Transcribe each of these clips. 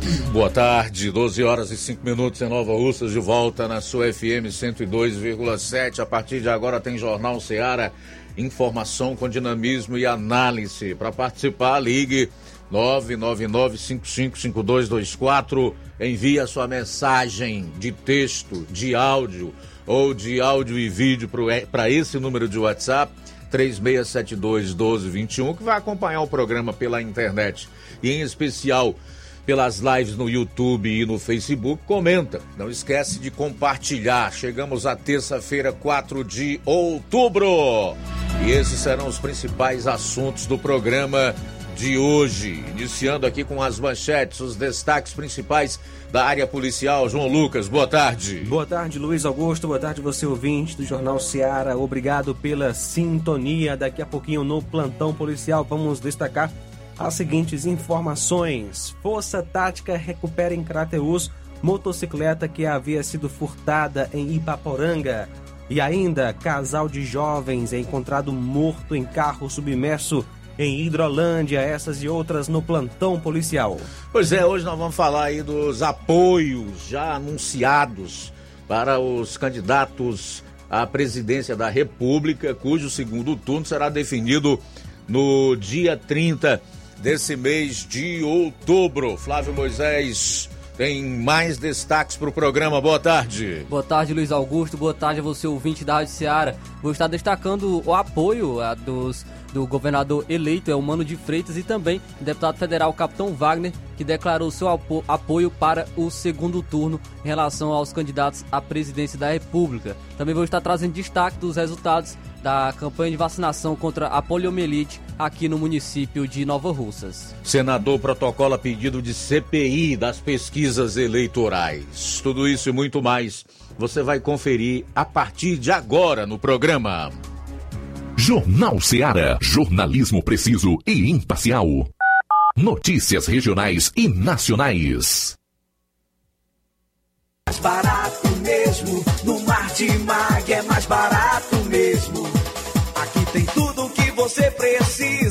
Boa tarde, 12 horas e 5 minutos em Nova Russas, de volta na sua FM 102,7. A partir de agora tem Jornal Seara, informação com dinamismo e análise. Para participar, ligue 999-555224. Envie a sua mensagem de texto, de áudio ou de áudio e vídeo para esse número de WhatsApp. 3672 1221, que vai acompanhar o programa pela internet e, em especial, pelas lives no YouTube e no Facebook, comenta. Não esquece de compartilhar. Chegamos à terça-feira, 4 de outubro. E esses serão os principais assuntos do programa de hoje. Iniciando aqui com as manchetes, os destaques principais da área policial. João Lucas, boa tarde. Boa tarde, Luiz Augusto. Boa tarde, você ouvinte do Jornal Seara. Obrigado pela sintonia. Daqui a pouquinho no plantão policial vamos destacar as seguintes informações. Força Tática recupera em Crateus motocicleta que havia sido furtada em Ipaporanga. E ainda, casal de jovens é encontrado morto em carro submerso em Hidrolândia, essas e outras no plantão policial. Pois é, hoje nós vamos falar aí dos apoios já anunciados para os candidatos à presidência da República, cujo segundo turno será definido no dia 30 desse mês de outubro. Flávio Moisés tem mais destaques para o programa. Boa tarde. Boa tarde, Luiz Augusto. Boa tarde a você, ouvinte da Rádio Seara. Vou estar destacando o apoio a, dos do governador eleito, é o Mano de Freitas, e também o deputado federal Capitão Wagner, que declarou seu apo apoio para o segundo turno em relação aos candidatos à presidência da República. Também vou estar trazendo destaque dos resultados da campanha de vacinação contra a poliomielite aqui no município de Nova Russas. Senador protocola pedido de CPI das pesquisas eleitorais. Tudo isso e muito mais você vai conferir a partir de agora no programa. Jornal Seara. Jornalismo preciso e imparcial. Notícias regionais e nacionais. Mais barato mesmo. No Martimag é mais barato tem tudo o que você precisa.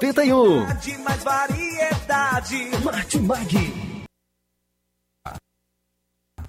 1981. Mais variedade. Martimag.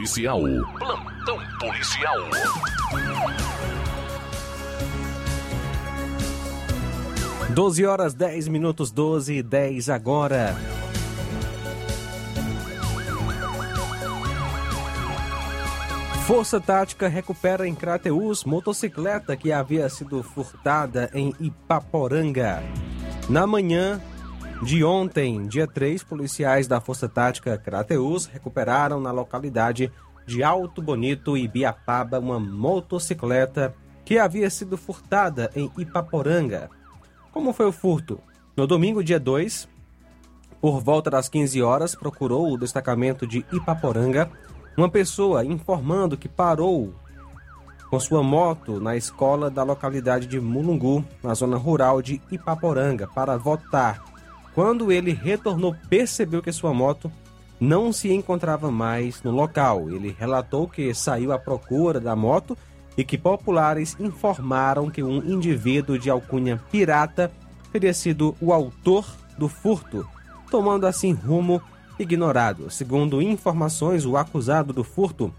Policial. Plantão policial. Doze horas 10 minutos, 12 e 10 agora. Força Tática recupera em Crateus motocicleta que havia sido furtada em Ipaporanga. Na manhã de ontem, dia 3, policiais da Força Tática Crateus recuperaram na localidade de Alto Bonito e Biapaba uma motocicleta que havia sido furtada em Ipaporanga. Como foi o furto? No domingo, dia 2, por volta das 15 horas, procurou o destacamento de Ipaporanga uma pessoa informando que parou com sua moto na escola da localidade de Mulungu, na zona rural de Ipaporanga, para votar. Quando ele retornou, percebeu que sua moto não se encontrava mais no local. Ele relatou que saiu à procura da moto e que populares informaram que um indivíduo de alcunha pirata teria sido o autor do furto, tomando assim rumo ignorado. Segundo informações, o acusado do furto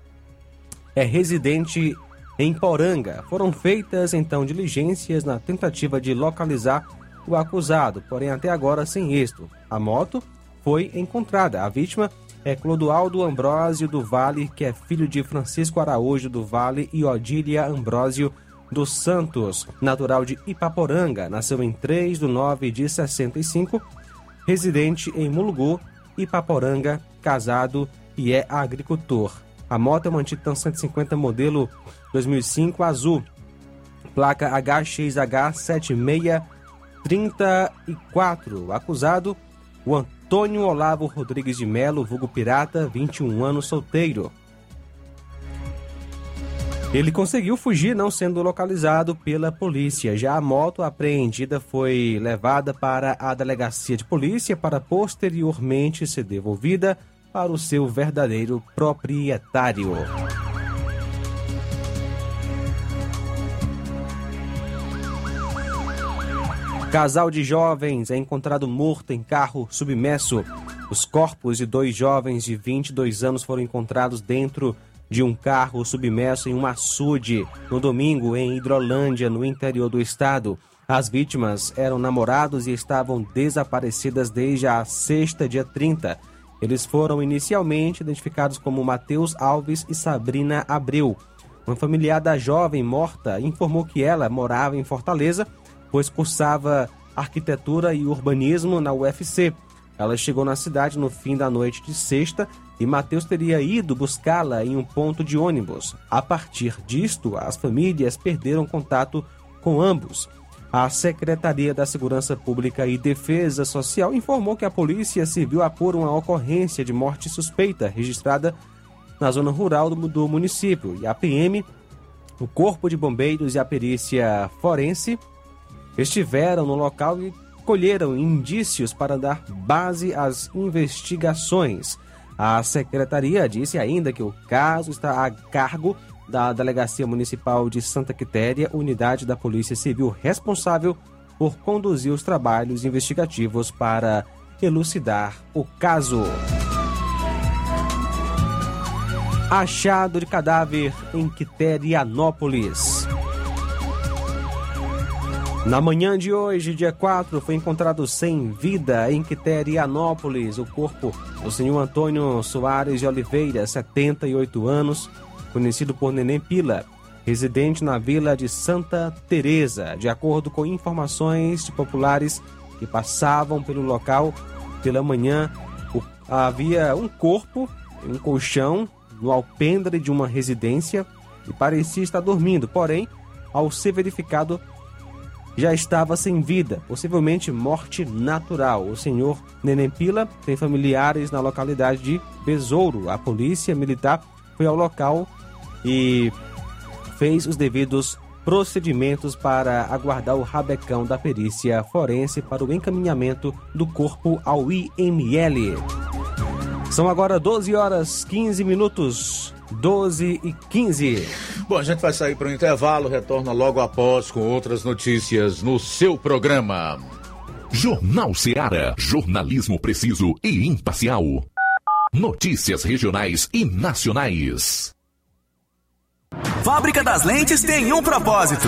é residente em Poranga. Foram feitas então diligências na tentativa de localizar o acusado, porém até agora sem êxito. A moto foi encontrada. A vítima é Clodoaldo Ambrósio do Vale, que é filho de Francisco Araújo do Vale e Odília Ambrósio dos Santos, natural de Ipaporanga, nasceu em 3 de 9 de 65, residente em Mulugô, Ipaporanga, casado e é agricultor. A moto é uma Titan 150 modelo 2005 azul, placa HXH76 34. Acusado, o Antônio Olavo Rodrigues de Melo, vulgo pirata, 21 anos, solteiro. Ele conseguiu fugir, não sendo localizado pela polícia. Já a moto apreendida foi levada para a delegacia de polícia para posteriormente ser devolvida para o seu verdadeiro proprietário. Casal de jovens é encontrado morto em carro submerso. Os corpos de dois jovens de 22 anos foram encontrados dentro de um carro submerso em um açude no domingo em Hidrolândia, no interior do estado. As vítimas eram namorados e estavam desaparecidas desde a sexta, dia 30. Eles foram inicialmente identificados como Matheus Alves e Sabrina Abreu. Uma familiar da jovem morta informou que ela morava em Fortaleza, pois cursava arquitetura e urbanismo na UFC. Ela chegou na cidade no fim da noite de sexta e Mateus teria ido buscá-la em um ponto de ônibus. A partir disto, as famílias perderam contato com ambos. A Secretaria da Segurança Pública e Defesa Social informou que a Polícia Civil apura uma ocorrência de morte suspeita registrada na zona rural do, do município. E a PM, o Corpo de Bombeiros e a Perícia Forense estiveram no local e colheram indícios para dar base às investigações. A secretaria disse ainda que o caso está a cargo da Delegacia Municipal de Santa Quitéria, unidade da Polícia Civil responsável por conduzir os trabalhos investigativos para elucidar o caso. Achado de cadáver em Quiterianópolis. Na manhã de hoje, dia 4, foi encontrado sem vida em Quiterianópolis o corpo do senhor Antônio Soares de Oliveira, 78 anos, conhecido por Neném Pila, residente na vila de Santa Teresa. De acordo com informações de populares que passavam pelo local pela manhã, havia um corpo, um colchão, no alpendre de uma residência e parecia estar dormindo, porém, ao ser verificado, já estava sem vida, possivelmente morte natural. O senhor Neném Pila tem familiares na localidade de Besouro. A polícia militar foi ao local e fez os devidos procedimentos para aguardar o rabecão da perícia forense para o encaminhamento do corpo ao IML. São agora 12 horas 15 minutos. 12 e 15. Bom, a gente vai sair para o intervalo, retorna logo após com outras notícias no seu programa. Jornal Seara. Jornalismo preciso e imparcial. Notícias regionais e nacionais. Fábrica das Lentes tem um propósito: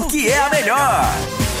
porque é a melhor.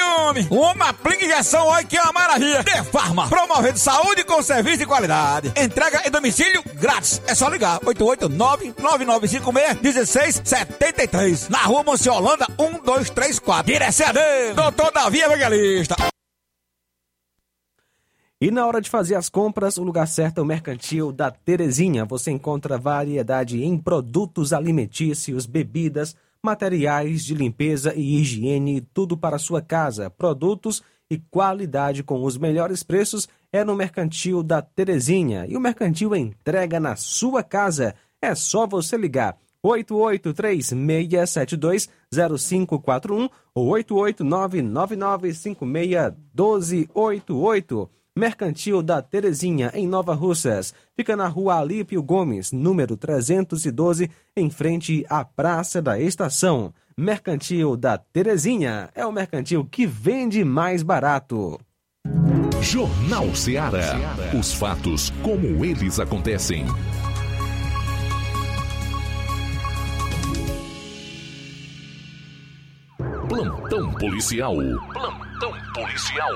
homem. Uma injeção, olha que é uma maravilha. De Farma, promovendo saúde com serviço de qualidade. Entrega em domicílio grátis. É só ligar, 889-9956-1673. Na rua Monsiolanda, 1234. Direção a doutor Davi Evangelista. E na hora de fazer as compras, o lugar certo é o Mercantil da Terezinha. Você encontra variedade em produtos alimentícios, bebidas, materiais de limpeza e higiene, tudo para sua casa. Produtos e qualidade com os melhores preços é no Mercantil da Terezinha. E o Mercantil entrega na sua casa. É só você ligar 8836720541 ou 88999561288. Mercantil da Terezinha, em Nova Russas. Fica na rua Alípio Gomes, número 312, em frente à Praça da Estação. Mercantil da Terezinha é o mercantil que vende mais barato. Jornal Ceará. Os fatos como eles acontecem. Plantão policial. Plantão policial.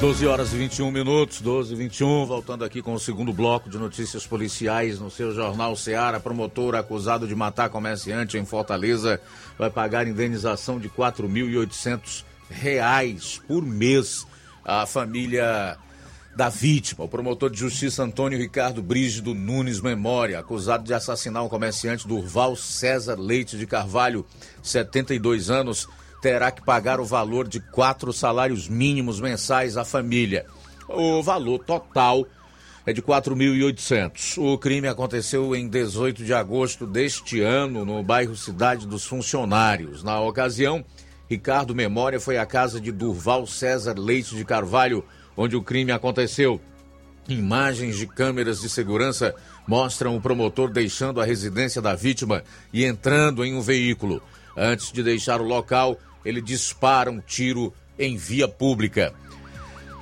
12 horas e 21 minutos, 12 e 21, voltando aqui com o segundo bloco de notícias policiais no seu jornal Seara. Promotor acusado de matar comerciante em Fortaleza vai pagar indenização de 4.800 reais por mês à família da vítima. O promotor de justiça Antônio Ricardo Brígido Nunes Memória, acusado de assassinar um comerciante Durval César Leite de Carvalho, 72 anos, terá que pagar o valor de quatro salários mínimos mensais à família. O valor total é de 4.800. O crime aconteceu em 18 de agosto deste ano, no bairro Cidade dos Funcionários. Na ocasião, Ricardo Memória foi à casa de Durval César Leite de Carvalho, onde o crime aconteceu. Imagens de câmeras de segurança mostram o promotor deixando a residência da vítima e entrando em um veículo. Antes de deixar o local, ele dispara um tiro em via pública.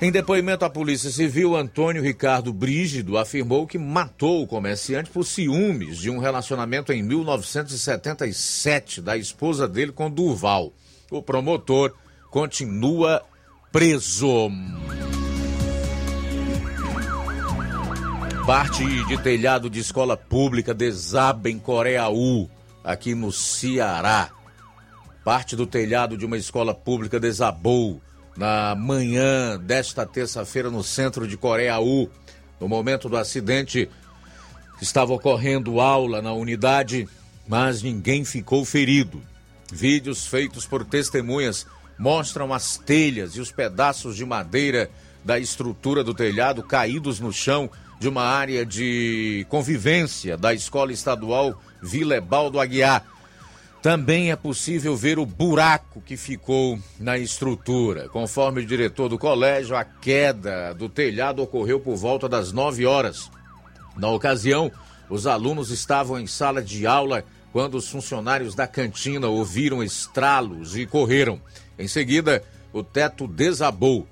Em depoimento à Polícia Civil, Antônio Ricardo Brígido afirmou que matou o comerciante por ciúmes de um relacionamento em 1977 da esposa dele com Durval. O promotor continua preso. Parte de telhado de escola pública desaba em Coreaú, aqui no Ceará. Parte do telhado de uma escola pública desabou na manhã desta terça-feira no centro de Coreaú. No momento do acidente, estava ocorrendo aula na unidade, mas ninguém ficou ferido. Vídeos feitos por testemunhas mostram as telhas e os pedaços de madeira da estrutura do telhado caídos no chão de uma área de convivência da Escola Estadual Vilebaldo Aguiar. Também é possível ver o buraco que ficou na estrutura. Conforme o diretor do colégio, a queda do telhado ocorreu por volta das 9 horas. Na ocasião, os alunos estavam em sala de aula quando os funcionários da cantina ouviram estralos e correram. Em seguida, o teto desabou.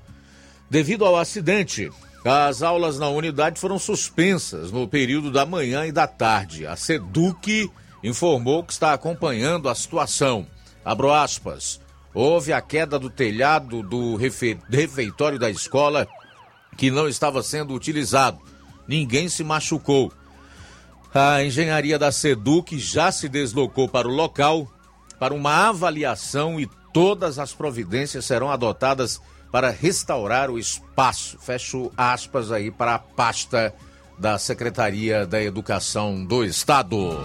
Devido ao acidente, as aulas na unidade foram suspensas no período da manhã e da tarde. A SEDUC informou que está acompanhando a situação. Abro aspas. Houve a queda do telhado do refeitório da escola que não estava sendo utilizado. Ninguém se machucou. A engenharia da SEDUC já se deslocou para o local para uma avaliação e todas as providências serão adotadas para restaurar o espaço. Fecho aspas aí para a pasta da Secretaria da Educação do Estado.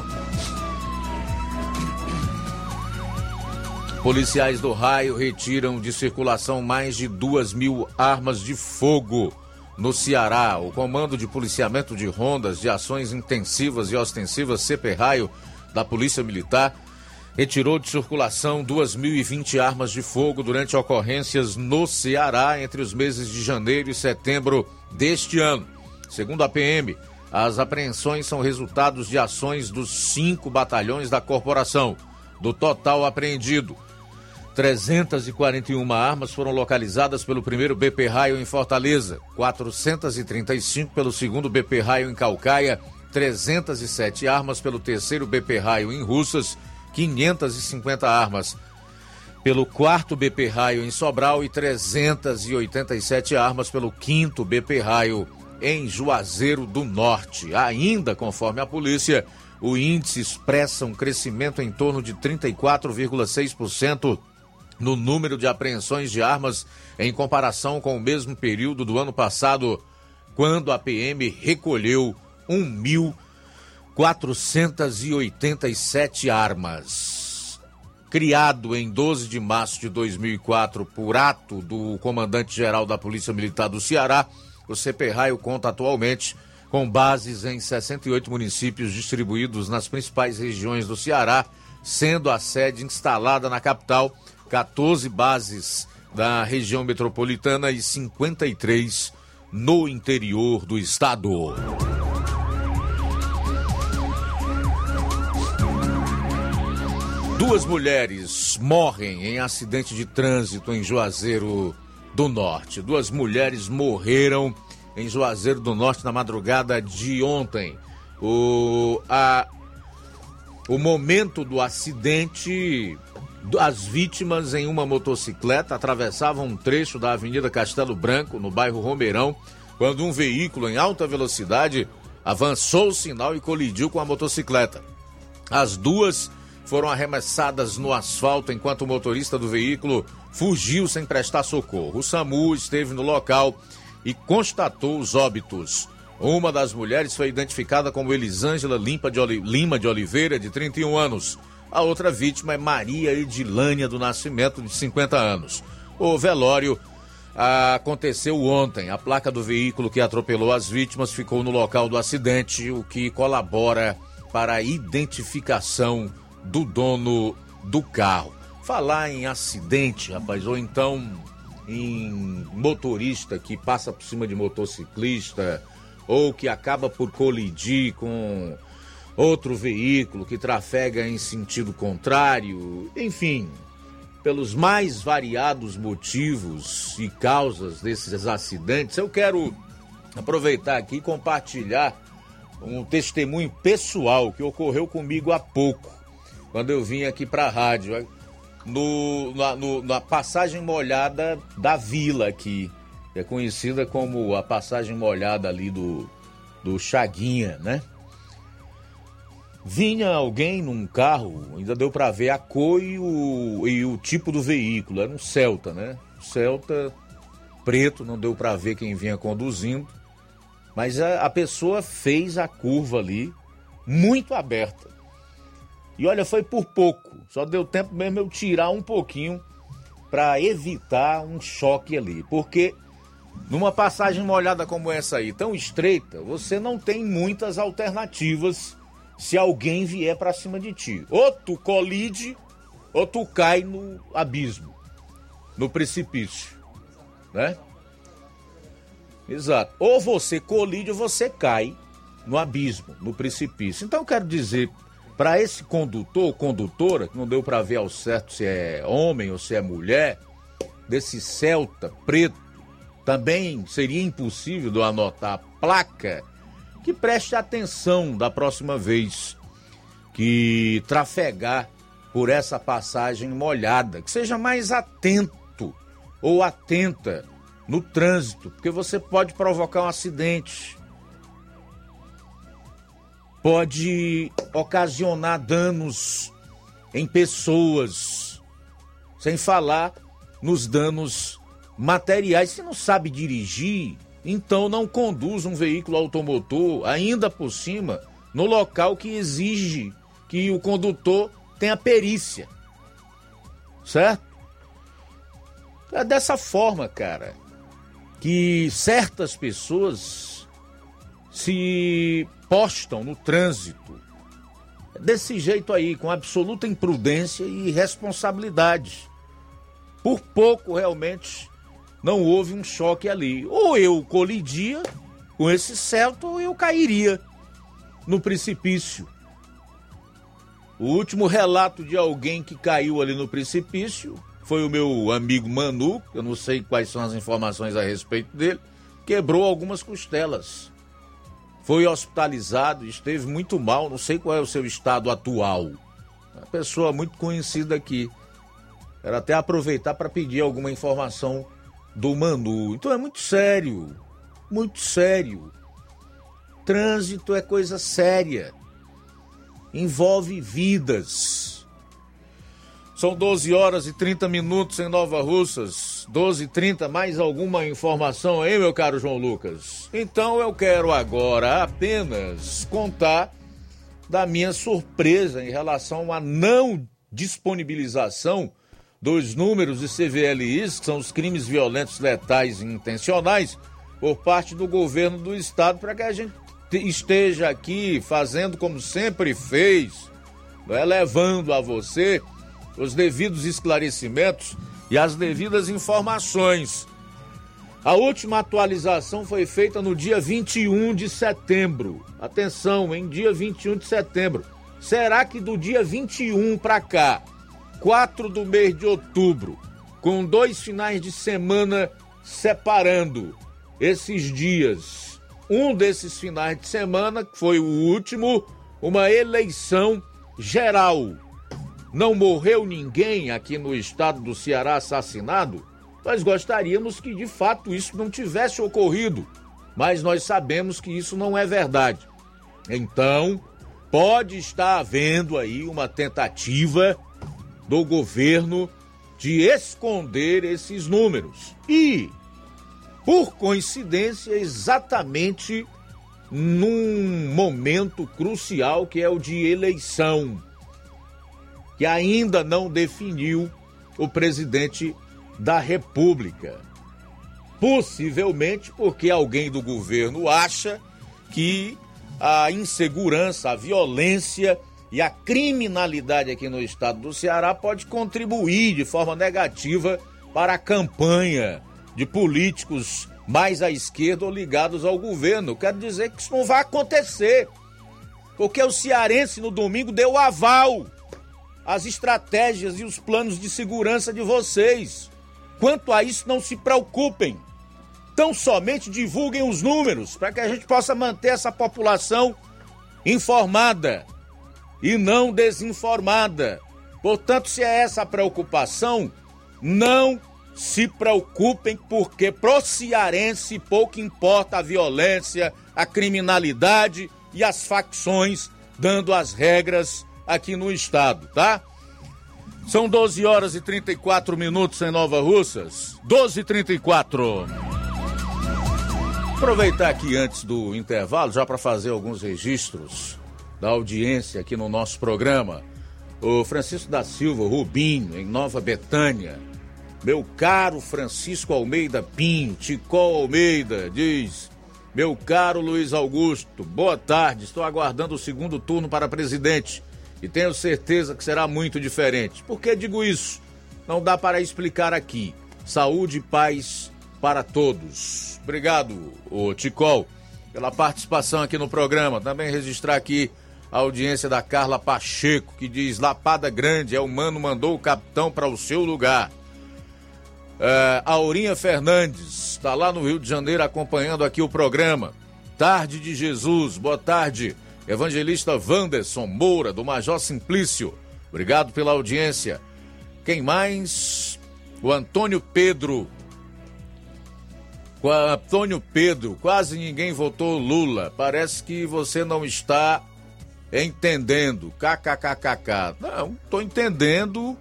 Policiais do raio retiram de circulação mais de duas mil armas de fogo no Ceará. O Comando de Policiamento de Rondas de Ações Intensivas e Ostensivas CP Raio da Polícia Militar retirou de circulação 2.020 armas de fogo durante ocorrências no Ceará entre os meses de janeiro e setembro deste ano. Segundo a PM, as apreensões são resultados de ações dos cinco batalhões da corporação. Do total apreendido, 341 armas foram localizadas pelo primeiro BP Raio em Fortaleza, 435 pelo segundo BP Raio em Calcaia, 307 armas pelo terceiro BP Raio em Russas, 550 armas pelo quarto BP Raio em Sobral. e 387 armas pelo quinto BP Raio em Juazeiro do Norte. Ainda, conforme a polícia, o índice expressa um crescimento em torno de 34,6% no número de apreensões de armas em comparação com o mesmo período do ano passado, quando a PM recolheu 1.487 armas. Criado em 12 de março de 2004 por ato do comandante-geral da Polícia Militar do Ceará, o CP Raio conta atualmente com bases em 68 municípios distribuídos nas principais regiões do Ceará, sendo a sede instalada na capital 14 bases da região metropolitana e 53 no interior do estado. Duas mulheres morrem em acidente de trânsito em Juazeiro do Norte. Duas mulheres morreram em Juazeiro do Norte na madrugada de ontem. O, a, o momento do acidente as vítimas em uma motocicleta atravessavam um trecho da Avenida Castelo Branco, no bairro Romeirão, quando um veículo em alta velocidade avançou o sinal e colidiu com a motocicleta. As duas foram arremessadas no asfalto enquanto o motorista do veículo fugiu sem prestar socorro. O SAMU esteve no local e constatou os óbitos. Uma das mulheres foi identificada como Elisângela Lima de Oliveira, de 31 anos. A outra vítima é Maria Edilânia do Nascimento, de 50 anos. O velório aconteceu ontem. A placa do veículo que atropelou as vítimas ficou no local do acidente, o que colabora para a identificação do dono do carro. Falar em acidente, rapaz, ou então em motorista que passa por cima de motociclista ou que acaba por colidir com outro veículo que trafega em sentido contrário, enfim, pelos mais variados motivos e causas desses acidentes, eu quero aproveitar aqui e compartilhar um testemunho pessoal que ocorreu comigo há pouco, quando eu vim aqui para a rádio, no, na, no, na passagem molhada da vila aqui, é conhecida como a passagem molhada ali do, do Chaguinha, né? Vinha alguém num carro, ainda deu para ver a cor e o, e o tipo do veículo. Era um Celta, né? Celta preto, não deu para ver quem vinha conduzindo. Mas a, a pessoa fez a curva ali muito aberta. E olha, foi por pouco. Só deu tempo mesmo eu tirar um pouquinho para evitar um choque ali. Porque numa passagem molhada como essa aí, tão estreita, você não tem muitas alternativas se alguém vier para cima de ti. Ou tu colide, ou tu cai no abismo, no precipício, né? Exato. Ou você colide ou você cai no abismo, no precipício. Então eu quero dizer para esse condutor ou condutora, que não deu para ver ao certo se é homem ou se é mulher, desse Celta preto, também seria impossível de anotar a placa que preste atenção da próxima vez que trafegar por essa passagem molhada, que seja mais atento ou atenta no trânsito, porque você pode provocar um acidente, pode ocasionar danos em pessoas, sem falar nos danos materiais. Se não sabe dirigir, então não conduz um veículo automotor, ainda por cima, no local que exige que o condutor tenha perícia. Certo? É dessa forma, cara, que certas pessoas se postam no trânsito. Desse jeito aí, com absoluta imprudência e irresponsabilidade. Por pouco, realmente, não houve um choque ali. Ou eu colidia com esse Celta ou eu cairia no precipício. O último relato de alguém que caiu ali no precipício foi o meu amigo Manu, eu não sei quais são as informações a respeito dele, quebrou algumas costelas. Foi hospitalizado, esteve muito mal, não sei qual é o seu estado atual. Uma pessoa muito conhecida aqui. Quero até aproveitar para pedir alguma informação do Manu. Então é muito sério, muito sério. Trânsito é coisa séria envolve vidas. São 12 horas e 30 minutos em Nova Russas. 12 e 30, mais alguma informação aí, meu caro João Lucas? Então eu quero agora apenas contar da minha surpresa em relação à não disponibilização dos números de CVLIs, que são os crimes violentos, letais e intencionais, por parte do governo do estado, para que a gente esteja aqui fazendo como sempre fez, é, levando a você os devidos esclarecimentos e as devidas informações. A última atualização foi feita no dia 21 de setembro. Atenção, em dia 21 de setembro. Será que do dia 21 para cá, 4 do mês de outubro, com dois finais de semana separando esses dias, um desses finais de semana, que foi o último, uma eleição geral. Não morreu ninguém aqui no estado do Ceará assassinado? Nós gostaríamos que de fato isso não tivesse ocorrido, mas nós sabemos que isso não é verdade. Então, pode estar havendo aí uma tentativa do governo de esconder esses números. E por coincidência, exatamente num momento crucial que é o de eleição, que ainda não definiu o presidente da República. Possivelmente porque alguém do governo acha que a insegurança, a violência e a criminalidade aqui no estado do Ceará pode contribuir de forma negativa para a campanha de políticos mais à esquerda ou ligados ao governo. Quero dizer que isso não vai acontecer. Porque o cearense no domingo deu aval às estratégias e os planos de segurança de vocês. Quanto a isso, não se preocupem. Tão somente divulguem os números para que a gente possa manter essa população informada e não desinformada. Portanto, se é essa a preocupação, não se preocupem porque pro cearense pouco importa a violência, a criminalidade e as facções dando as regras aqui no estado, tá? São 12 horas e 34 minutos em Nova Russas. 12 e 34. Aproveitar aqui antes do intervalo, já para fazer alguns registros da audiência aqui no nosso programa. O Francisco da Silva Rubinho, em Nova Betânia, meu caro Francisco Almeida Pinho, Ticol Almeida, diz: Meu caro Luiz Augusto, boa tarde. Estou aguardando o segundo turno para presidente e tenho certeza que será muito diferente. Por que digo isso? Não dá para explicar aqui. Saúde e paz para todos. Obrigado, o Ticol, pela participação aqui no programa. Também registrar aqui a audiência da Carla Pacheco, que diz: Lapada Grande, é o mano mandou o capitão para o seu lugar. Uh, Aurinha Fernandes está lá no Rio de Janeiro acompanhando aqui o programa. Tarde de Jesus, boa tarde. Evangelista Wanderson Moura, do Major Simplício. Obrigado pela audiência. Quem mais? O Antônio Pedro. O Antônio Pedro, quase ninguém votou Lula. Parece que você não está entendendo. KKKKK. Não, estou entendendo.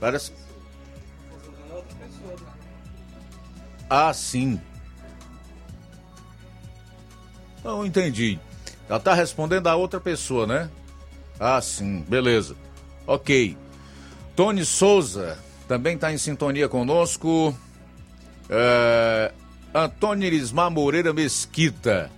Parece Ah, sim. Não entendi. Ela está respondendo a outra pessoa, né? Ah, sim, beleza. Ok. Tony Souza também está em sintonia conosco. É, Antônio Irismar Moreira Mesquita.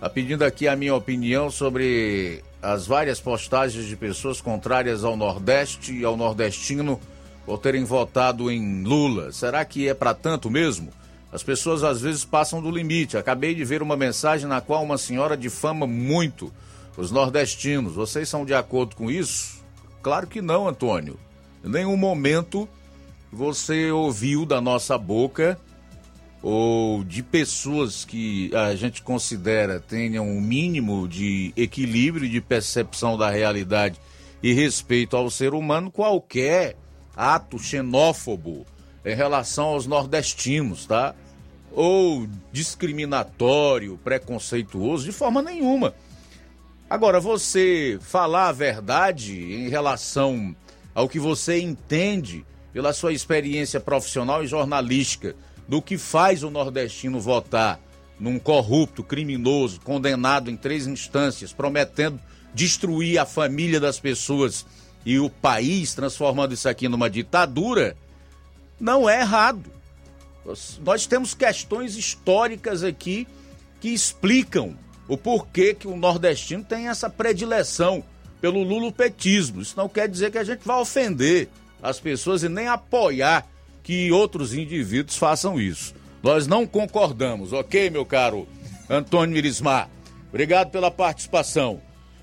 Tá pedindo aqui a minha opinião sobre as várias postagens de pessoas contrárias ao Nordeste e ao nordestino por terem votado em Lula. Será que é para tanto mesmo? As pessoas às vezes passam do limite. Acabei de ver uma mensagem na qual uma senhora difama muito os nordestinos. Vocês são de acordo com isso? Claro que não, Antônio. Em nenhum momento você ouviu da nossa boca ou de pessoas que a gente considera tenham um mínimo de equilíbrio de percepção da realidade e respeito ao ser humano, qualquer ato xenófobo em relação aos nordestinos, tá? Ou discriminatório, preconceituoso, de forma nenhuma. Agora, você falar a verdade em relação ao que você entende pela sua experiência profissional e jornalística do que faz o nordestino votar num corrupto, criminoso, condenado em três instâncias, prometendo destruir a família das pessoas e o país, transformando isso aqui numa ditadura, não é errado. Nós temos questões históricas aqui que explicam o porquê que o nordestino tem essa predileção pelo lulopetismo. Isso não quer dizer que a gente vai ofender as pessoas e nem apoiar que outros indivíduos façam isso. Nós não concordamos, ok, meu caro Antônio Mirismar? Obrigado pela participação.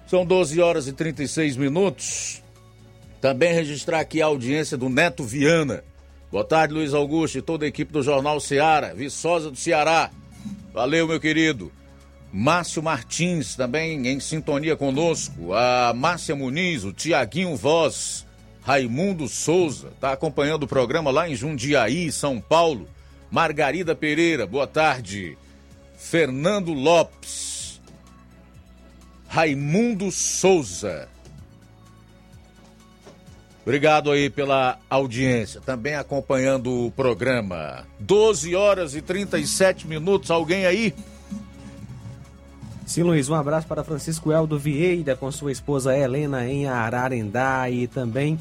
São 12 horas e 36 minutos. Também registrar aqui a audiência do Neto Viana. Boa tarde, Luiz Augusto e toda a equipe do Jornal Ceará, Viçosa do Ceará. Valeu, meu querido. Márcio Martins, também em sintonia conosco. A Márcia Muniz, o Tiaguinho Voz. Raimundo Souza, está acompanhando o programa lá em Jundiaí, São Paulo. Margarida Pereira, boa tarde. Fernando Lopes. Raimundo Souza. Obrigado aí pela audiência, também acompanhando o programa. 12 horas e 37 minutos, alguém aí? Sim, Luiz, um abraço para Francisco Eldo Vieira com sua esposa Helena em Ararendá e também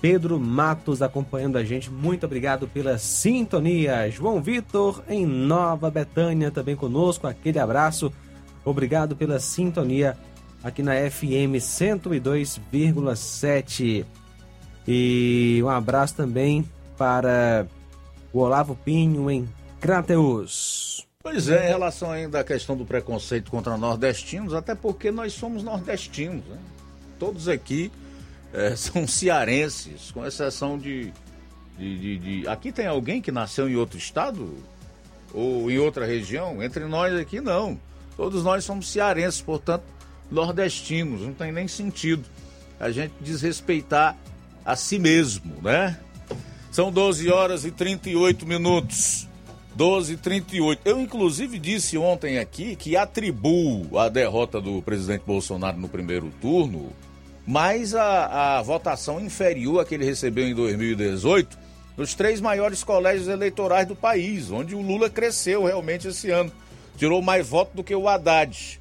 Pedro Matos acompanhando a gente. Muito obrigado pela sintonia. João Vitor em Nova Betânia também conosco. Aquele abraço. Obrigado pela sintonia aqui na FM 102,7. E um abraço também para o Olavo Pinho em Crateus. Pois é, em relação ainda à questão do preconceito contra nordestinos, até porque nós somos nordestinos, né? Todos aqui é, são cearenses, com exceção de, de, de, de, Aqui tem alguém que nasceu em outro estado? Ou em outra região? Entre nós aqui, não. Todos nós somos cearenses, portanto, nordestinos. Não tem nem sentido a gente desrespeitar a si mesmo, né? São 12 horas e 38 minutos. 12 e 38. Eu, inclusive, disse ontem aqui que atribuo a derrota do presidente Bolsonaro no primeiro turno mais a, a votação inferior a que ele recebeu em 2018 nos três maiores colégios eleitorais do país, onde o Lula cresceu realmente esse ano. Tirou mais votos do que o Haddad.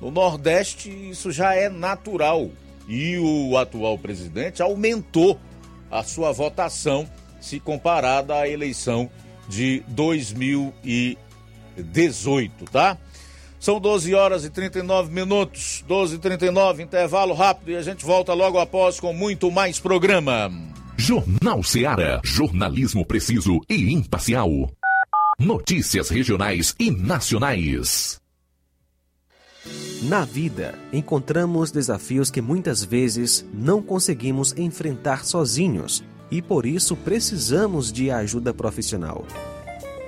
No Nordeste, isso já é natural. E o atual presidente aumentou a sua votação se comparada à eleição de 2018, tá? São 12 horas e 39 minutos, 12 e 39, intervalo rápido e a gente volta logo após com muito mais programa. Jornal Seara, jornalismo preciso e imparcial. Notícias regionais e nacionais. Na vida, encontramos desafios que muitas vezes não conseguimos enfrentar sozinhos e por isso precisamos de ajuda profissional.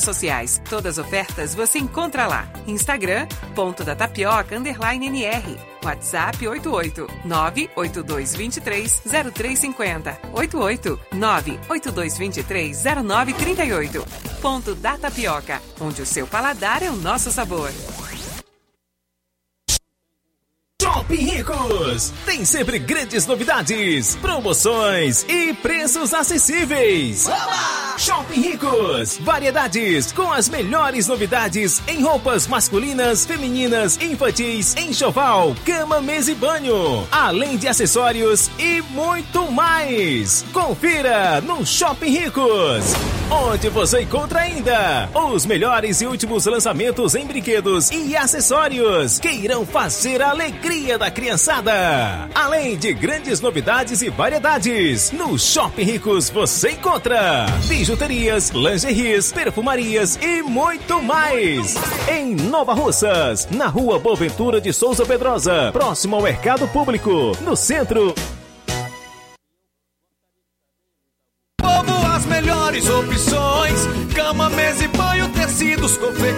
sociais. Todas as ofertas você encontra lá. Instagram, ponto da tapioca, underline NR. WhatsApp 88 98223 0350. 88 98223 0938. Ponto da Tapioca, onde o seu paladar é o nosso sabor. Shopping Ricos! Tem sempre grandes novidades, promoções e preços acessíveis. Shopping Ricos! Variedades com as melhores novidades em roupas masculinas, femininas, infantis, enxoval, cama, mesa e banho. Além de acessórios e muito mais. Confira no Shopping Ricos! Onde você encontra ainda os melhores e últimos lançamentos em brinquedos e acessórios que irão fazer a alegria da criançada. Além de grandes novidades e variedades, no Shopping Ricos você encontra bijuterias, lingeries, perfumarias e muito mais. Em Nova Russas, na rua Boaventura de Souza Pedrosa, próximo ao Mercado Público, no centro.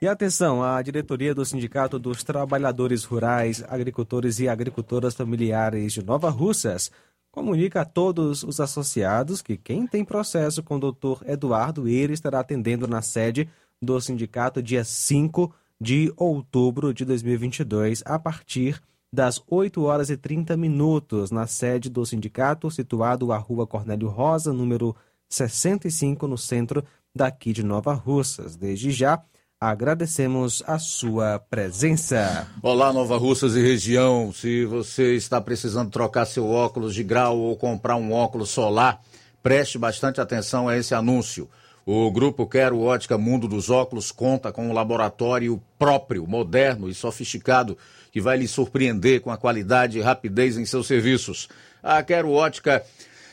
E atenção, a diretoria do Sindicato dos Trabalhadores Rurais, Agricultores e Agricultoras Familiares de Nova Russas comunica a todos os associados que quem tem processo com o Dr. Eduardo Eire estará atendendo na sede do sindicato dia 5 de outubro de 2022, a partir das 8 horas e 30 minutos, na sede do sindicato, situado à Rua Cornélio Rosa, número 65, no centro daqui de Nova Russas. Desde já, agradecemos a sua presença. Olá, Nova Russas e região. Se você está precisando trocar seu óculos de grau ou comprar um óculos solar, preste bastante atenção a esse anúncio. O grupo Quero Ótica Mundo dos Óculos conta com um laboratório próprio, moderno e sofisticado que vai lhe surpreender com a qualidade e rapidez em seus serviços. A Quero Ótica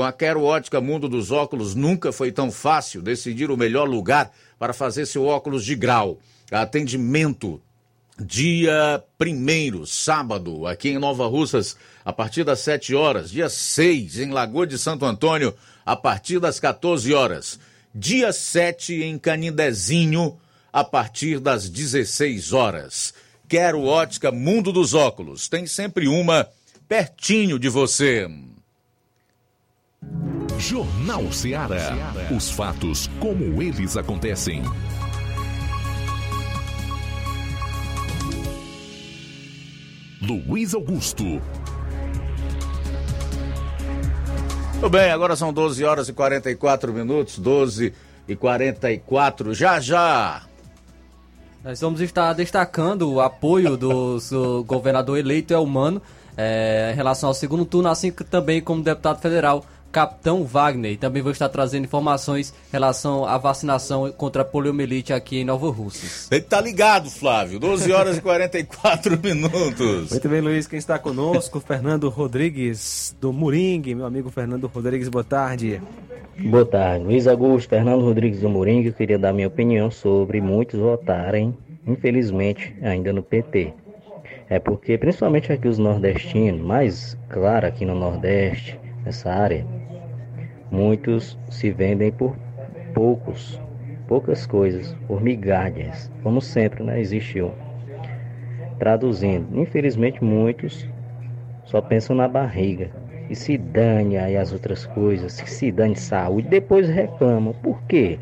Com a Quero Ótica Mundo dos Óculos, nunca foi tão fácil decidir o melhor lugar para fazer seu óculos de grau. Atendimento dia 1 sábado, aqui em Nova Russas, a partir das 7 horas. Dia 6, em Lagoa de Santo Antônio, a partir das 14 horas. Dia 7, em Canindezinho, a partir das 16 horas. Quero ótica Mundo dos Óculos. Tem sempre uma pertinho de você. Jornal Ceará. Os fatos como eles acontecem. Luiz Augusto. Tudo bem, agora são 12 horas e 44 minutos, 12 e 44, já já. Nós vamos estar destacando o apoio do, do governador eleito Elmano é, em relação ao segundo turno, assim que também como deputado federal Capitão Wagner. E também vou estar trazendo informações em relação à vacinação contra a poliomielite aqui em Nova Russas. Tem que estar tá ligado, Flávio. 12 horas e 44 minutos. Muito bem, Luiz. Quem está conosco? Fernando Rodrigues, do Moringue. Meu amigo Fernando Rodrigues, boa tarde. Boa tarde. Luiz Augusto, Fernando Rodrigues do Moringue. Eu queria dar minha opinião sobre muitos votarem, infelizmente, ainda no PT. É porque, principalmente aqui os nordestinos, mais claro aqui no Nordeste, nessa área, Muitos se vendem por poucos, poucas coisas, por migalhas, como sempre né, existiu. Traduzindo, infelizmente muitos só pensam na barriga e se dane aí as outras coisas, se dane saúde, depois reclamam. Por quê?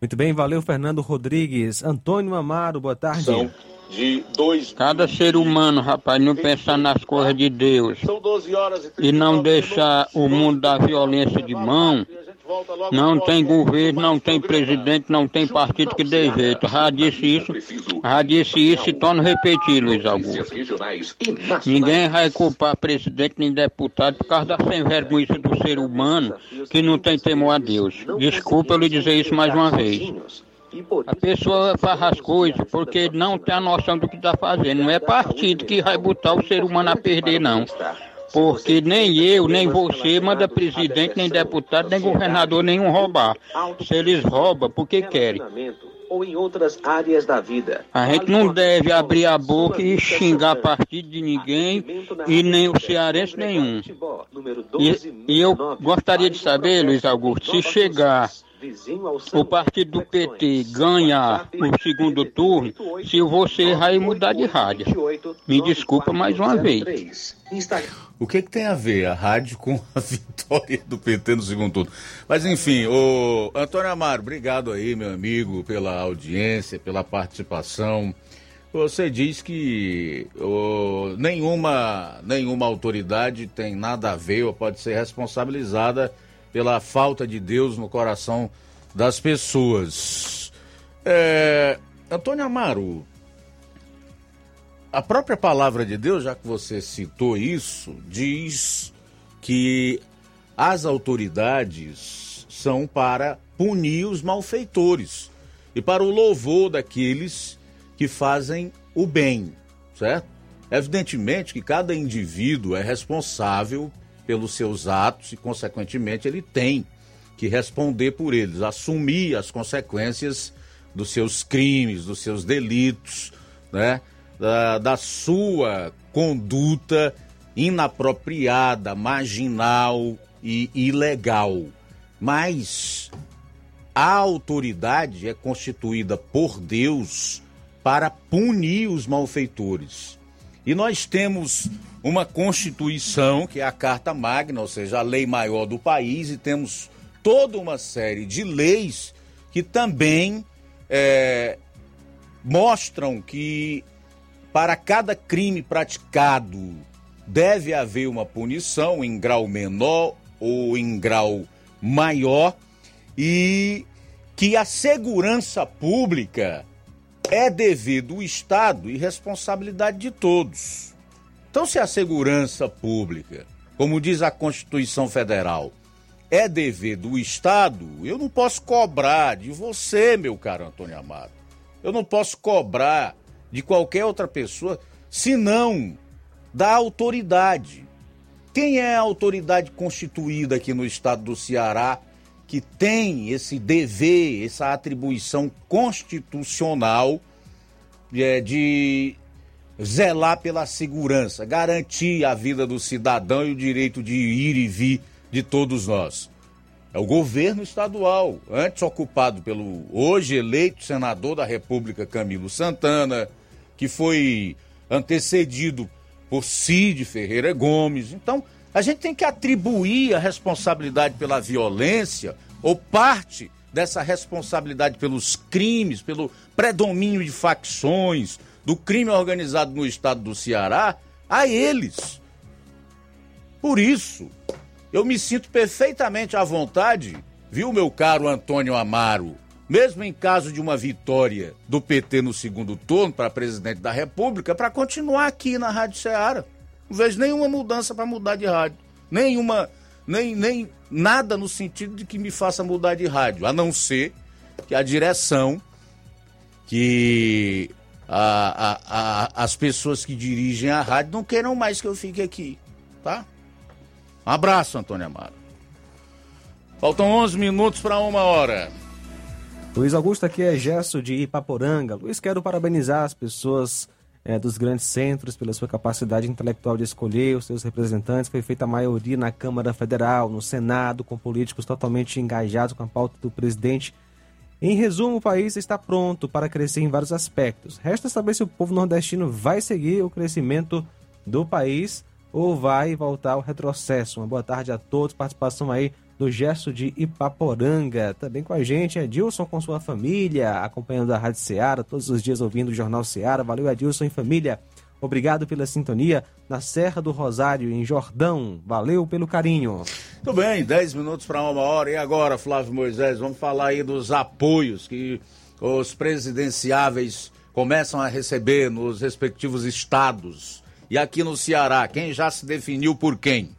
Muito bem, valeu Fernando Rodrigues. Antônio Amaro, boa tarde. São de dois. Cada ser humano, rapaz, não pensar nas coisas de Deus e não deixar o mundo da violência de mão. Não tem governo, não tem presidente, não tem partido que dê jeito. Já disse isso, já disse isso e torno repetir, Luiz Augusto. Ninguém vai culpar presidente nem deputado por causa da sem vergonha do ser humano que não tem temor a Deus. Desculpa eu lhe dizer isso mais uma vez. A pessoa faz as coisas porque não tem a noção do que está fazendo. Não é partido que vai botar o ser humano a perder, não. Porque nem eu, nem você manda presidente, nem deputado, nem governador nenhum roubar. Se eles roubam, porque querem. Ou em outras áreas da vida. A gente não deve abrir a boca e xingar partido de ninguém e nem o cearense nenhum. E, e eu gostaria de saber, Luiz Augusto, se chegar o partido do PT ganhar o segundo turno, se você vai mudar de rádio. Me desculpa mais uma vez. O que, que tem a ver a rádio com a vitória do PT no segundo turno? Mas enfim, o Antônio Amaro, obrigado aí, meu amigo, pela audiência, pela participação. Você diz que oh, nenhuma, nenhuma autoridade tem nada a ver ou pode ser responsabilizada pela falta de Deus no coração das pessoas. É, Antônio Amaro, a própria palavra de Deus, já que você citou isso, diz que as autoridades são para punir os malfeitores e para o louvor daqueles que fazem o bem, certo? Evidentemente que cada indivíduo é responsável pelos seus atos e, consequentemente, ele tem que responder por eles, assumir as consequências dos seus crimes, dos seus delitos, né? da, da sua conduta inapropriada, marginal e ilegal. Mas a autoridade é constituída por Deus para punir os malfeitores. E nós temos uma Constituição, que é a Carta Magna, ou seja, a lei maior do país, e temos toda uma série de leis que também é, mostram que para cada crime praticado deve haver uma punição em grau menor ou em grau maior e que a segurança pública é dever do Estado e responsabilidade de todos. Então, se a segurança pública, como diz a Constituição Federal, é dever do Estado, eu não posso cobrar de você, meu caro Antônio Amado. Eu não posso cobrar de qualquer outra pessoa, senão da autoridade. Quem é a autoridade constituída aqui no estado do Ceará que tem esse dever, essa atribuição constitucional é, de zelar pela segurança, garantir a vida do cidadão e o direito de ir e vir de todos nós. É o governo estadual, antes ocupado pelo hoje eleito senador da República Camilo Santana, que foi antecedido por Cid Ferreira Gomes. Então, a gente tem que atribuir a responsabilidade pela violência ou parte dessa responsabilidade pelos crimes, pelo predomínio de facções, do crime organizado no estado do Ceará a eles. Por isso, eu me sinto perfeitamente à vontade, viu, meu caro Antônio Amaro? Mesmo em caso de uma vitória do PT no segundo turno para presidente da República, para continuar aqui na Rádio Ceará. Não vejo nenhuma mudança para mudar de rádio. Nenhuma, nem, nem nada no sentido de que me faça mudar de rádio, a não ser que a direção, que a, a, a, as pessoas que dirigem a rádio não queiram mais que eu fique aqui, tá? Um abraço, Antônio Amaro. Faltam 11 minutos para uma hora. Luiz Augusto, aqui é Gesso de Ipaporanga. Luiz, quero parabenizar as pessoas é, dos grandes centros pela sua capacidade intelectual de escolher os seus representantes. Foi feita a maioria na Câmara Federal, no Senado, com políticos totalmente engajados com a pauta do presidente. Em resumo, o país está pronto para crescer em vários aspectos. Resta saber se o povo nordestino vai seguir o crescimento do país ou vai voltar ao retrocesso. Uma boa tarde a todos. Participação aí do Gesto de Ipaporanga. Também com a gente, Edilson com sua família, acompanhando a Rádio Ceará, todos os dias ouvindo o Jornal Ceará. Valeu, Edilson e família. Obrigado pela sintonia na Serra do Rosário, em Jordão. Valeu pelo carinho. Tudo bem, 10 minutos para uma hora. E agora, Flávio Moisés, vamos falar aí dos apoios que os presidenciáveis começam a receber nos respectivos estados. E aqui no Ceará, quem já se definiu por quem?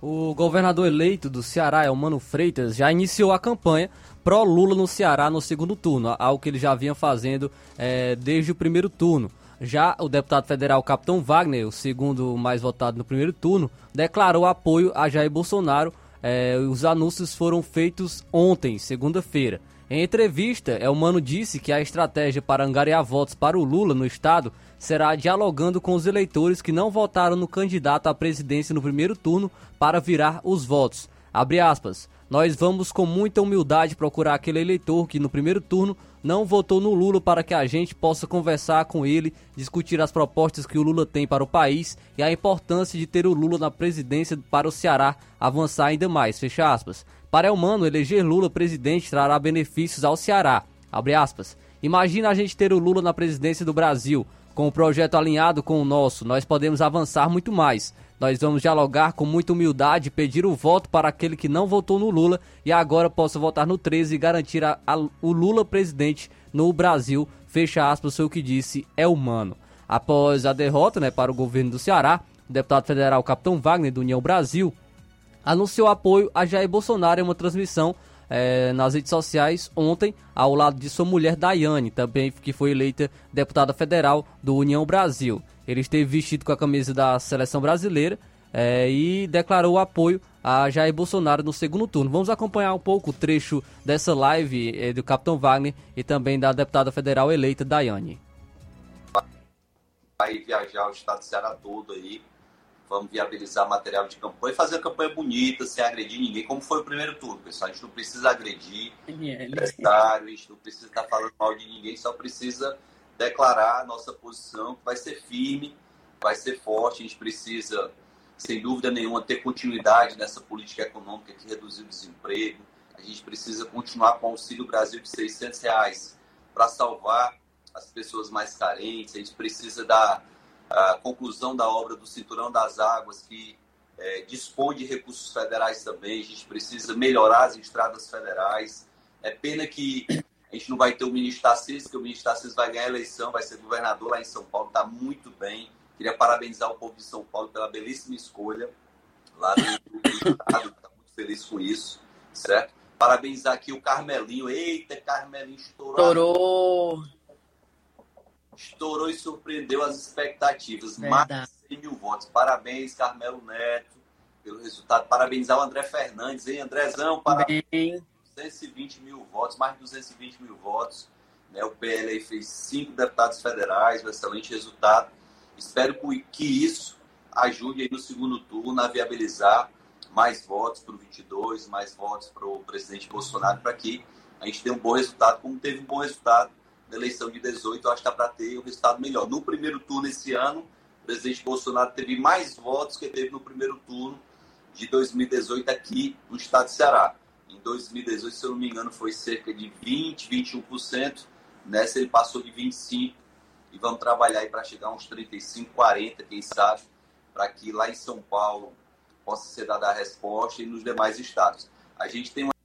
O governador eleito do Ceará, Elmano Freitas, já iniciou a campanha pró-Lula no Ceará no segundo turno, algo que ele já vinha fazendo é, desde o primeiro turno. Já o deputado federal Capitão Wagner, o segundo mais votado no primeiro turno, declarou apoio a Jair Bolsonaro. É, os anúncios foram feitos ontem, segunda-feira. Em entrevista, Elmano disse que a estratégia para angariar votos para o Lula no estado será dialogando com os eleitores que não votaram no candidato à presidência no primeiro turno para virar os votos. Abre aspas. Nós vamos com muita humildade procurar aquele eleitor que no primeiro turno não votou no Lula para que a gente possa conversar com ele, discutir as propostas que o Lula tem para o país e a importância de ter o Lula na presidência para o Ceará avançar ainda mais. Fecha aspas. Para Elmano, eleger Lula presidente trará benefícios ao Ceará. Imagina a gente ter o Lula na presidência do Brasil. Com o projeto alinhado com o nosso, nós podemos avançar muito mais. Nós vamos dialogar com muita humildade, pedir o voto para aquele que não votou no Lula e agora possa votar no 13 e garantir a, a, o Lula presidente no Brasil. Fecha aspas, foi o que disse é humano. Após a derrota né, para o governo do Ceará, o deputado federal Capitão Wagner, do União Brasil, anunciou apoio a Jair Bolsonaro em uma transmissão é, nas redes sociais ontem, ao lado de sua mulher Daiane, também que foi eleita deputada federal do União Brasil. Ele esteve vestido com a camisa da seleção brasileira é, e declarou apoio a Jair Bolsonaro no segundo turno. Vamos acompanhar um pouco o trecho dessa live é, do Capitão Wagner e também da deputada federal eleita Daiane. Vai viajar o estado de Ceará todo aí vamos viabilizar material de campanha e fazer a campanha bonita, sem agredir ninguém, como foi o primeiro turno, pessoal. A gente não precisa agredir adversário, a gente não precisa estar falando mal de ninguém, só precisa declarar a nossa posição, que vai ser firme, vai ser forte, a gente precisa, sem dúvida nenhuma, ter continuidade nessa política econômica que reduziu o desemprego, a gente precisa continuar com o Auxílio Brasil de 600 reais para salvar as pessoas mais carentes, a gente precisa dar a conclusão da obra do Cinturão das Águas, que é, dispõe de recursos federais também. A gente precisa melhorar as estradas federais. É pena que a gente não vai ter o ministro Tarcísio, que o ministro Tarcísio vai ganhar a eleição, vai ser governador lá em São Paulo, está muito bem. Queria parabenizar o povo de São Paulo pela belíssima escolha lá do, estado, está muito feliz com isso, certo? Parabenizar aqui o Carmelinho. Eita, Carmelinho estourou. Estourou estourou e surpreendeu as expectativas. Verdade. Mais de 100 mil votos. Parabéns, Carmelo Neto, pelo resultado. Parabenizar o André Fernandes, hein, Andrezão? Parabéns. Bem. 220 mil votos, mais de 220 mil votos. Né? O PL fez cinco deputados federais, um excelente resultado. Espero que isso ajude aí no segundo turno a viabilizar mais votos para o 22, mais votos para o presidente Bolsonaro, para que a gente tenha um bom resultado, como teve um bom resultado na eleição de 18, eu acho que está para ter um resultado melhor. No primeiro turno esse ano, o presidente Bolsonaro teve mais votos que teve no primeiro turno de 2018 aqui no estado de Ceará. Em 2018, se eu não me engano, foi cerca de 20, 21%. Nessa ele passou de 25% e vamos trabalhar aí para chegar a uns 35, 40, quem sabe, para que lá em São Paulo possa ser dada a resposta e nos demais estados. A gente tem uma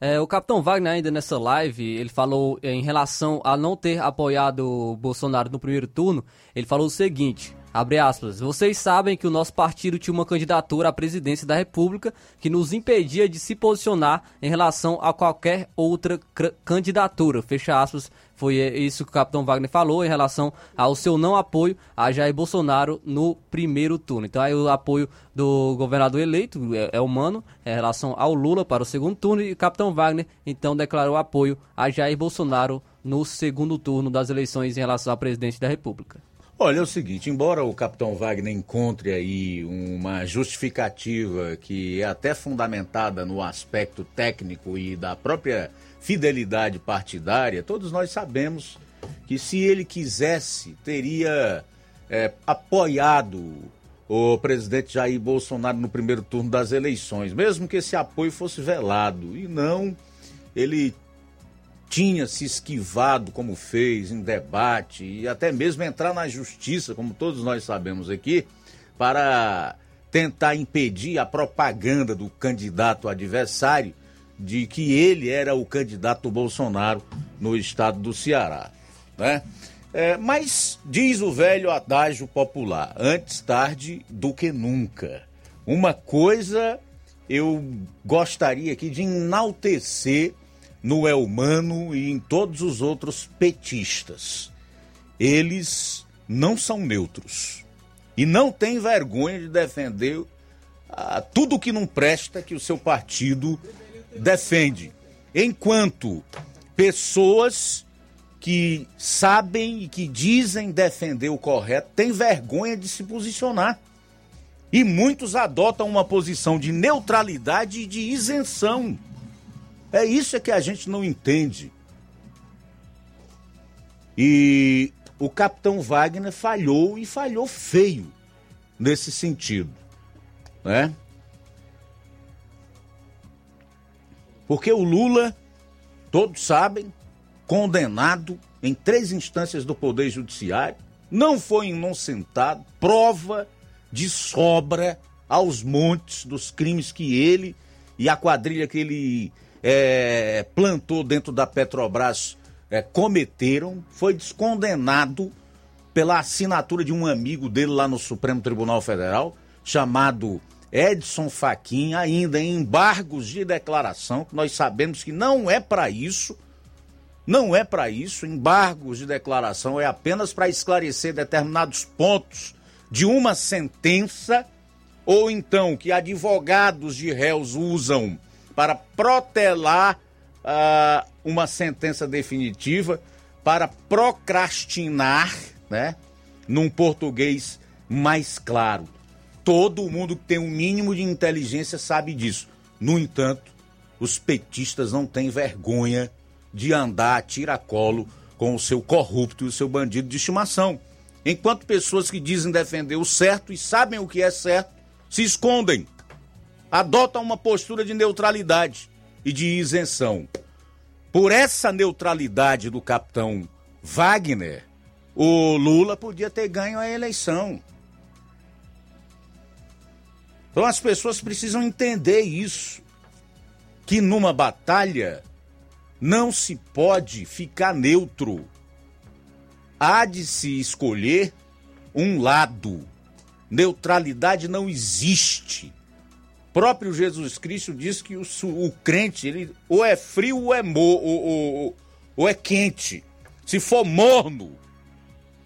É, o Capitão Wagner, ainda nessa live, ele falou em relação a não ter apoiado o Bolsonaro no primeiro turno, ele falou o seguinte, abre aspas, vocês sabem que o nosso partido tinha uma candidatura à presidência da República que nos impedia de se posicionar em relação a qualquer outra candidatura, fecha aspas, foi isso que o Capitão Wagner falou em relação ao seu não apoio a Jair Bolsonaro no primeiro turno. Então aí o apoio do governador eleito é, é humano em relação ao Lula para o segundo turno e o Capitão Wagner então declarou apoio a Jair Bolsonaro no segundo turno das eleições em relação a presidente da República. Olha, é o seguinte, embora o capitão Wagner encontre aí uma justificativa que é até fundamentada no aspecto técnico e da própria fidelidade partidária, todos nós sabemos que se ele quisesse, teria é, apoiado o presidente Jair Bolsonaro no primeiro turno das eleições, mesmo que esse apoio fosse velado. E não, ele tinha se esquivado como fez em debate e até mesmo entrar na justiça, como todos nós sabemos aqui, para tentar impedir a propaganda do candidato adversário de que ele era o candidato Bolsonaro no estado do Ceará, né? É, mas diz o velho adágio popular, antes tarde do que nunca. Uma coisa eu gostaria aqui de enaltecer no Elmano e em todos os outros petistas. Eles não são neutros e não têm vergonha de defender ah, tudo que não presta que o seu partido defende. Enquanto pessoas que sabem e que dizem defender o correto têm vergonha de se posicionar. E muitos adotam uma posição de neutralidade e de isenção. É isso é que a gente não entende. E o capitão Wagner falhou e falhou feio nesse sentido, né? Porque o Lula, todos sabem, condenado em três instâncias do Poder Judiciário, não foi inocentado, prova de sobra aos montes dos crimes que ele e a quadrilha que ele é, plantou dentro da Petrobras é, cometeram, foi descondenado pela assinatura de um amigo dele lá no Supremo Tribunal Federal, chamado Edson Fachin, ainda em embargos de declaração, que nós sabemos que não é para isso, não é para isso, embargos de declaração é apenas para esclarecer determinados pontos de uma sentença, ou então que advogados de réus usam para protelar ah, uma sentença definitiva, para procrastinar, né? Num português mais claro. Todo mundo que tem um mínimo de inteligência sabe disso. No entanto, os petistas não têm vergonha de andar a tiracolo com o seu corrupto e o seu bandido de estimação. Enquanto pessoas que dizem defender o certo e sabem o que é certo se escondem, adotam uma postura de neutralidade e de isenção. Por essa neutralidade do capitão Wagner, o Lula podia ter ganho a eleição. Então as pessoas precisam entender isso. Que numa batalha não se pode ficar neutro. Há de se escolher um lado. Neutralidade não existe. Próprio Jesus Cristo diz que o, o crente ele, ou é frio ou é, mo, ou, ou, ou é quente. Se for morno,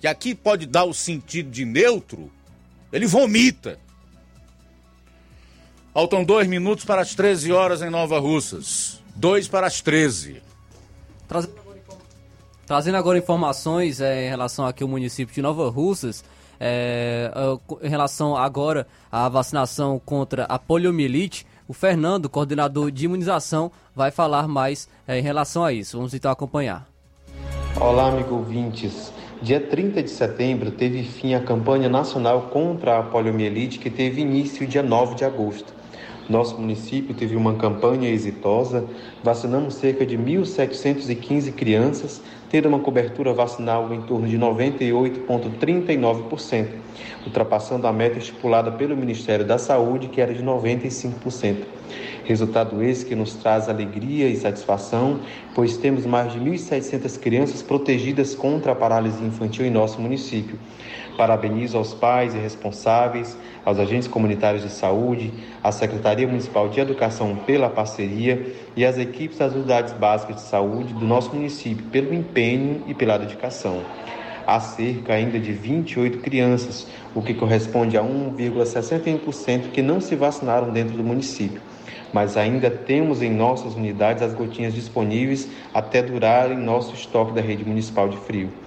que aqui pode dar o sentido de neutro, ele vomita. Faltam dois minutos para as 13 horas em Nova Russas. Dois para as 13. Trazendo agora, Trazendo agora informações é, em relação aqui ao município de Nova Russas, é, em relação agora à vacinação contra a poliomielite, o Fernando, coordenador de imunização, vai falar mais é, em relação a isso. Vamos então acompanhar. Olá, amigo ouvintes. Dia 30 de setembro teve fim a campanha nacional contra a poliomielite que teve início dia 9 de agosto. Nosso município teve uma campanha exitosa, vacinamos cerca de 1.715 crianças, tendo uma cobertura vacinal em torno de 98,39%, ultrapassando a meta estipulada pelo Ministério da Saúde, que era de 95%. Resultado esse que nos traz alegria e satisfação, pois temos mais de 1.700 crianças protegidas contra a paralisia infantil em nosso município. Parabenizo aos pais e responsáveis, aos agentes comunitários de saúde, à Secretaria Municipal de Educação pela parceria e às equipes das unidades básicas de saúde do nosso município pelo empenho e pela dedicação. Há cerca ainda de 28 crianças, o que corresponde a 1,61% que não se vacinaram dentro do município. Mas ainda temos em nossas unidades as gotinhas disponíveis até durar em nosso estoque da rede municipal de frio.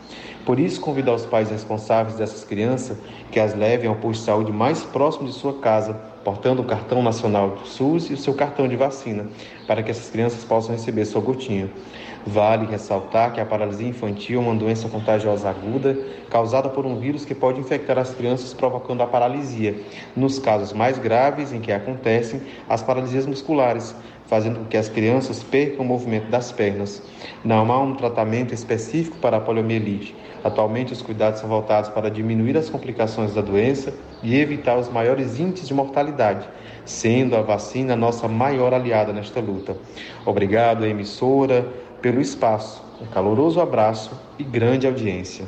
Por isso, convido os pais responsáveis dessas crianças que as levem ao posto de saúde mais próximo de sua casa, portando o cartão nacional do SUS e o seu cartão de vacina, para que essas crianças possam receber sua gotinha. Vale ressaltar que a paralisia infantil é uma doença contagiosa aguda causada por um vírus que pode infectar as crianças, provocando a paralisia. Nos casos mais graves em que acontecem, as paralisias musculares, fazendo com que as crianças percam o movimento das pernas. Não há um tratamento específico para a poliomielite. Atualmente, os cuidados são voltados para diminuir as complicações da doença e evitar os maiores índices de mortalidade, sendo a vacina nossa maior aliada nesta luta. Obrigado, emissora, pelo espaço. Um caloroso abraço e grande audiência.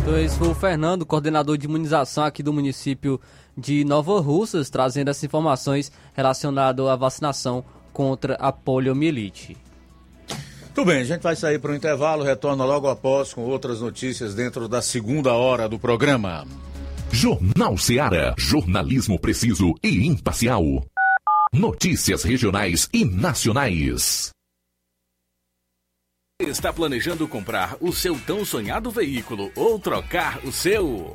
Então, esse foi o Fernando, coordenador de imunização aqui do município de Nova Russas, trazendo essas informações relacionadas à vacinação contra a poliomielite. Tudo bem, a gente vai sair para o intervalo, retorna logo após com outras notícias dentro da segunda hora do programa. Jornal Seara. Jornalismo preciso e imparcial. Notícias regionais e nacionais. Está planejando comprar o seu tão sonhado veículo ou trocar o seu?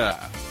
Yeah.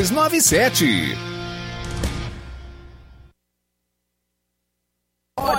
6297.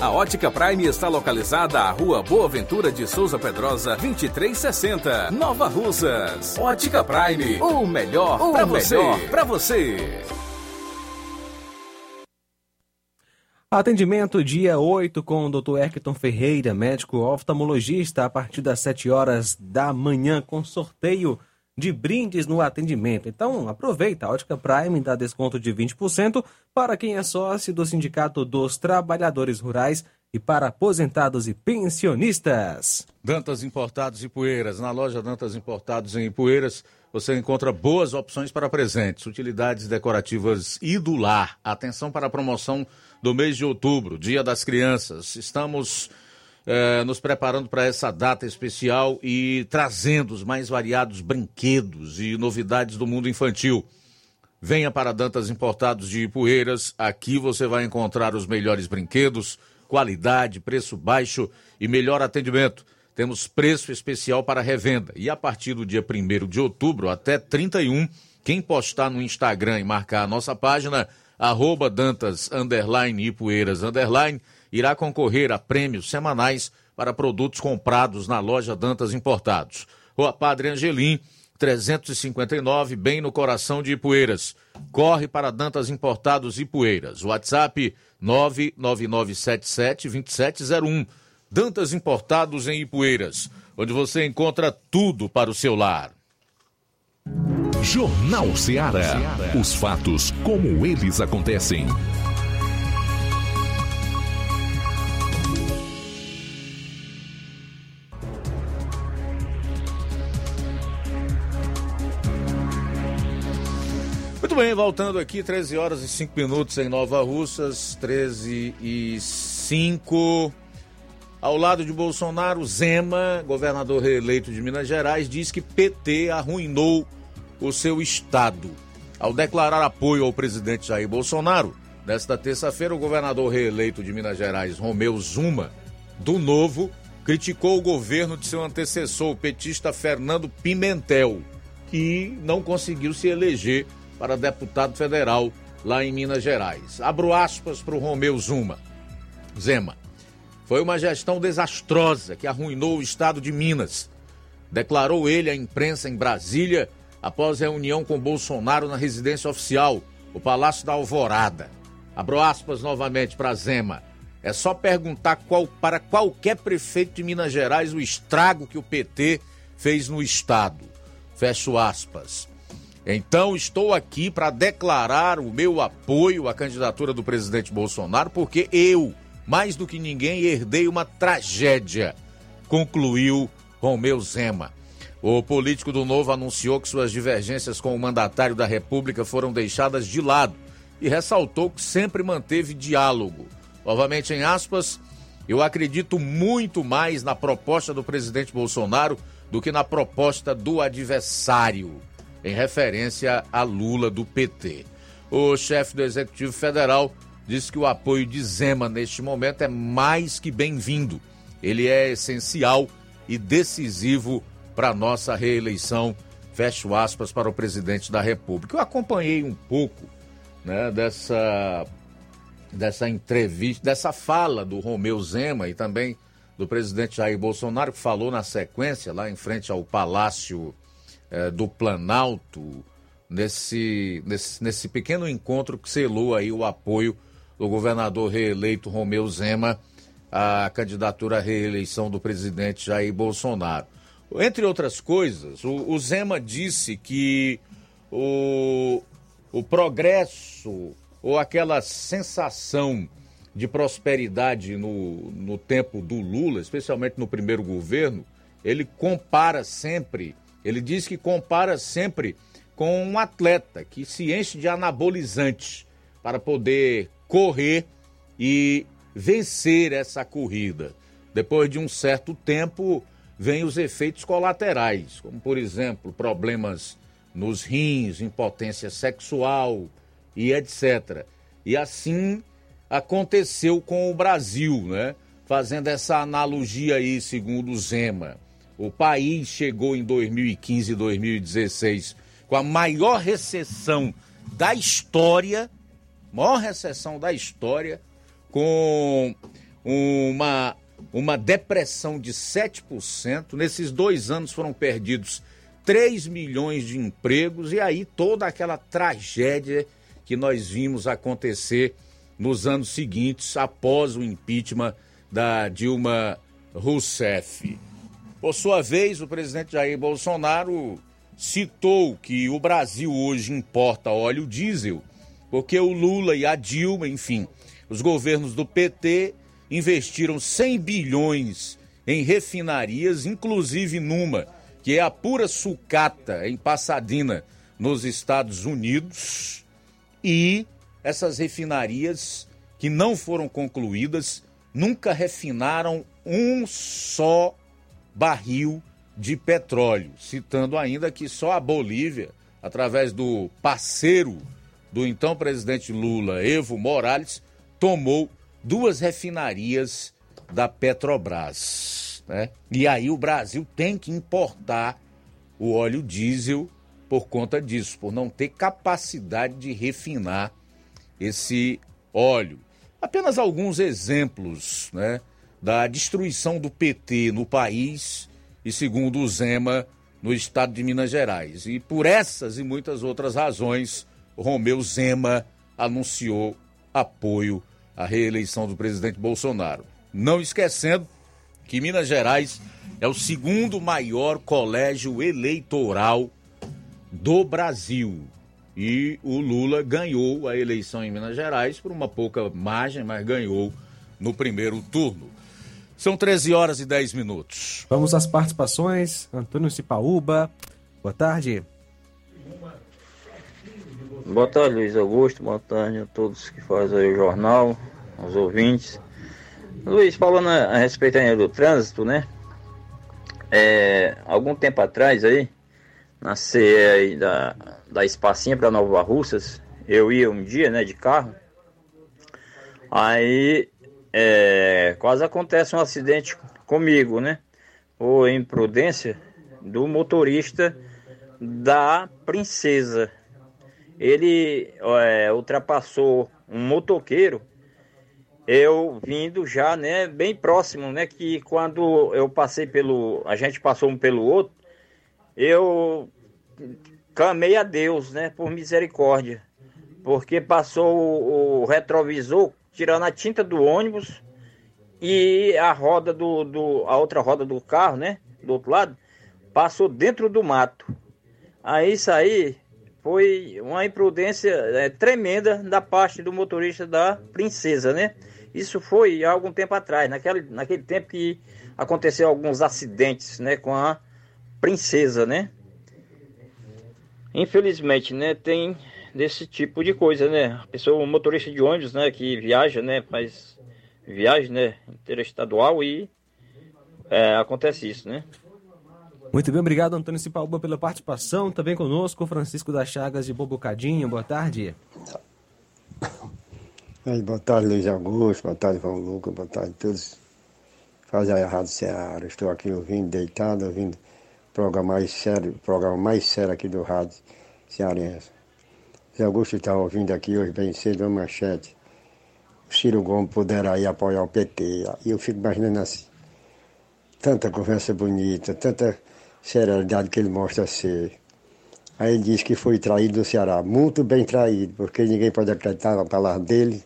A Ótica Prime está localizada à Rua Boa Ventura de Souza Pedrosa, 2360, Nova Russas. Ótica Prime, o melhor para você. Pra você. Atendimento dia 8 com o Dr. Erkton Ferreira, médico oftalmologista, a partir das 7 horas da manhã, com sorteio de brindes no atendimento. Então, aproveita, a Ótica Prime dá desconto de 20% para quem é sócio do Sindicato dos Trabalhadores Rurais e para aposentados e pensionistas. Dantas Importados e Poeiras. Na loja Dantas Importados em Poeiras, você encontra boas opções para presentes, utilidades decorativas e do lar. Atenção para a promoção do mês de outubro, Dia das Crianças. Estamos eh, nos preparando para essa data especial e trazendo os mais variados brinquedos e novidades do mundo infantil. Venha para Dantas Importados de Ipueiras. Aqui você vai encontrar os melhores brinquedos, qualidade, preço baixo e melhor atendimento. Temos preço especial para revenda. E a partir do dia 1 de outubro até 31, quem postar no Instagram e marcar a nossa página arroba Dantas, underline, Ipueiras, underline, irá concorrer a prêmios semanais para produtos comprados na loja Dantas Importados. Rua Padre Angelim, 359, bem no coração de Ipueiras. Corre para Dantas Importados Ipueiras. WhatsApp 999772701. Dantas Importados em Ipueiras, onde você encontra tudo para o seu lar. Jornal Ceará. Os fatos como eles acontecem. Muito bem, voltando aqui, 13 horas e 5 minutos em Nova Russas, 13 e 5. Ao lado de Bolsonaro, Zema, governador reeleito de Minas Gerais, diz que PT arruinou o seu estado. Ao declarar apoio ao presidente Jair Bolsonaro, nesta terça-feira, o governador reeleito de Minas Gerais, Romeu Zuma, do Novo, criticou o governo de seu antecessor, o petista Fernando Pimentel, que não conseguiu se eleger para deputado federal lá em Minas Gerais. Abro aspas para o Romeu Zuma. Zema. Foi uma gestão desastrosa que arruinou o estado de Minas. Declarou ele à imprensa em Brasília após reunião com Bolsonaro na residência oficial, o Palácio da Alvorada. Abro aspas novamente para Zema. É só perguntar qual, para qualquer prefeito de Minas Gerais o estrago que o PT fez no Estado. Fecho aspas. Então estou aqui para declarar o meu apoio à candidatura do presidente Bolsonaro, porque eu, mais do que ninguém, herdei uma tragédia, concluiu Romeu Zema. O político do Novo anunciou que suas divergências com o mandatário da República foram deixadas de lado e ressaltou que sempre manteve diálogo. Novamente, em aspas, eu acredito muito mais na proposta do presidente Bolsonaro do que na proposta do adversário, em referência a Lula do PT. O chefe do Executivo Federal disse que o apoio de Zema neste momento é mais que bem-vindo. Ele é essencial e decisivo para nossa reeleição, fecho aspas, para o presidente da República. Eu acompanhei um pouco né, dessa, dessa entrevista, dessa fala do Romeu Zema e também do presidente Jair Bolsonaro, que falou na sequência, lá em frente ao Palácio eh, do Planalto, nesse, nesse, nesse pequeno encontro que selou aí o apoio do governador reeleito Romeu Zema à candidatura à reeleição do presidente Jair Bolsonaro. Entre outras coisas, o, o Zema disse que o, o progresso ou aquela sensação de prosperidade no, no tempo do Lula, especialmente no primeiro governo, ele compara sempre, ele diz que compara sempre com um atleta que se enche de anabolizantes para poder correr e vencer essa corrida. Depois de um certo tempo, vêm os efeitos colaterais, como por exemplo, problemas nos rins, impotência sexual e etc. E assim aconteceu com o Brasil, né? Fazendo essa analogia aí, segundo Zema. O país chegou em 2015 e 2016 com a maior recessão da história, maior recessão da história, com uma uma depressão de 7%. Nesses dois anos foram perdidos 3 milhões de empregos e aí toda aquela tragédia que nós vimos acontecer nos anos seguintes, após o impeachment da Dilma Rousseff. Por sua vez, o presidente Jair Bolsonaro citou que o Brasil hoje importa óleo diesel porque o Lula e a Dilma, enfim, os governos do PT investiram 100 bilhões em refinarias, inclusive numa que é a pura sucata em Pasadena, nos Estados Unidos, e essas refinarias que não foram concluídas nunca refinaram um só barril de petróleo, citando ainda que só a Bolívia, através do parceiro do então presidente Lula, Evo Morales, tomou duas refinarias da Petrobras. Né? E aí o Brasil tem que importar o óleo diesel por conta disso, por não ter capacidade de refinar esse óleo. Apenas alguns exemplos né, da destruição do PT no país e, segundo o Zema, no estado de Minas Gerais. E por essas e muitas outras razões, Romeu Zema anunciou apoio à reeleição do presidente Bolsonaro. Não esquecendo que Minas Gerais é o segundo maior colégio eleitoral do Brasil. E o Lula ganhou a eleição em Minas Gerais por uma pouca margem, mas ganhou no primeiro turno. São 13 horas e 10 minutos. Vamos às participações. Antônio Cipaúba, boa tarde. Boa tarde, Luiz Augusto. Boa tarde a todos que fazem o jornal, aos ouvintes. Luiz, falando a, respeito ainda do trânsito, né? É, algum tempo atrás aí, na CE aí da, da Espacinha para Nova Russas, eu ia um dia, né, de carro. Aí é, quase acontece um acidente comigo, né? Por imprudência do motorista da Princesa ele é, ultrapassou um motoqueiro, eu vindo já, né, bem próximo, né, que quando eu passei pelo, a gente passou um pelo outro, eu clamei a Deus, né, por misericórdia, porque passou o, o retrovisor tirando a tinta do ônibus e a roda do, do, a outra roda do carro, né, do outro lado, passou dentro do mato. Aí isso aí foi uma imprudência é, tremenda da parte do motorista da Princesa, né? Isso foi há algum tempo atrás, naquele, naquele tempo que aconteceu alguns acidentes, né, com a Princesa, né? Infelizmente, né, tem desse tipo de coisa, né? A pessoa, um motorista de ônibus, né, que viaja, né, faz viagem, né, interestadual e é, acontece isso, né? Muito bem, obrigado Antônio Cipalba pela participação. Também conosco Francisco das Chagas de Bobocadinho. Boa tarde. Aí, boa tarde, Luiz Augusto. Boa tarde, João Lucas. Boa tarde a todos. Faz aí a Rádio Ceará. Estou aqui ouvindo, deitado, ouvindo o programa mais sério, programa mais sério aqui do Rádio Cearense. Luiz Augusto está ouvindo aqui hoje bem cedo uma manchete. O Ciro Gomes poderá ir apoiar o PT. E eu fico imaginando assim. Tanta conversa bonita, tanta seriedade que ele mostra ser. Aí ele diz que foi traído no Ceará, muito bem traído, porque ninguém pode acreditar na palavra dele.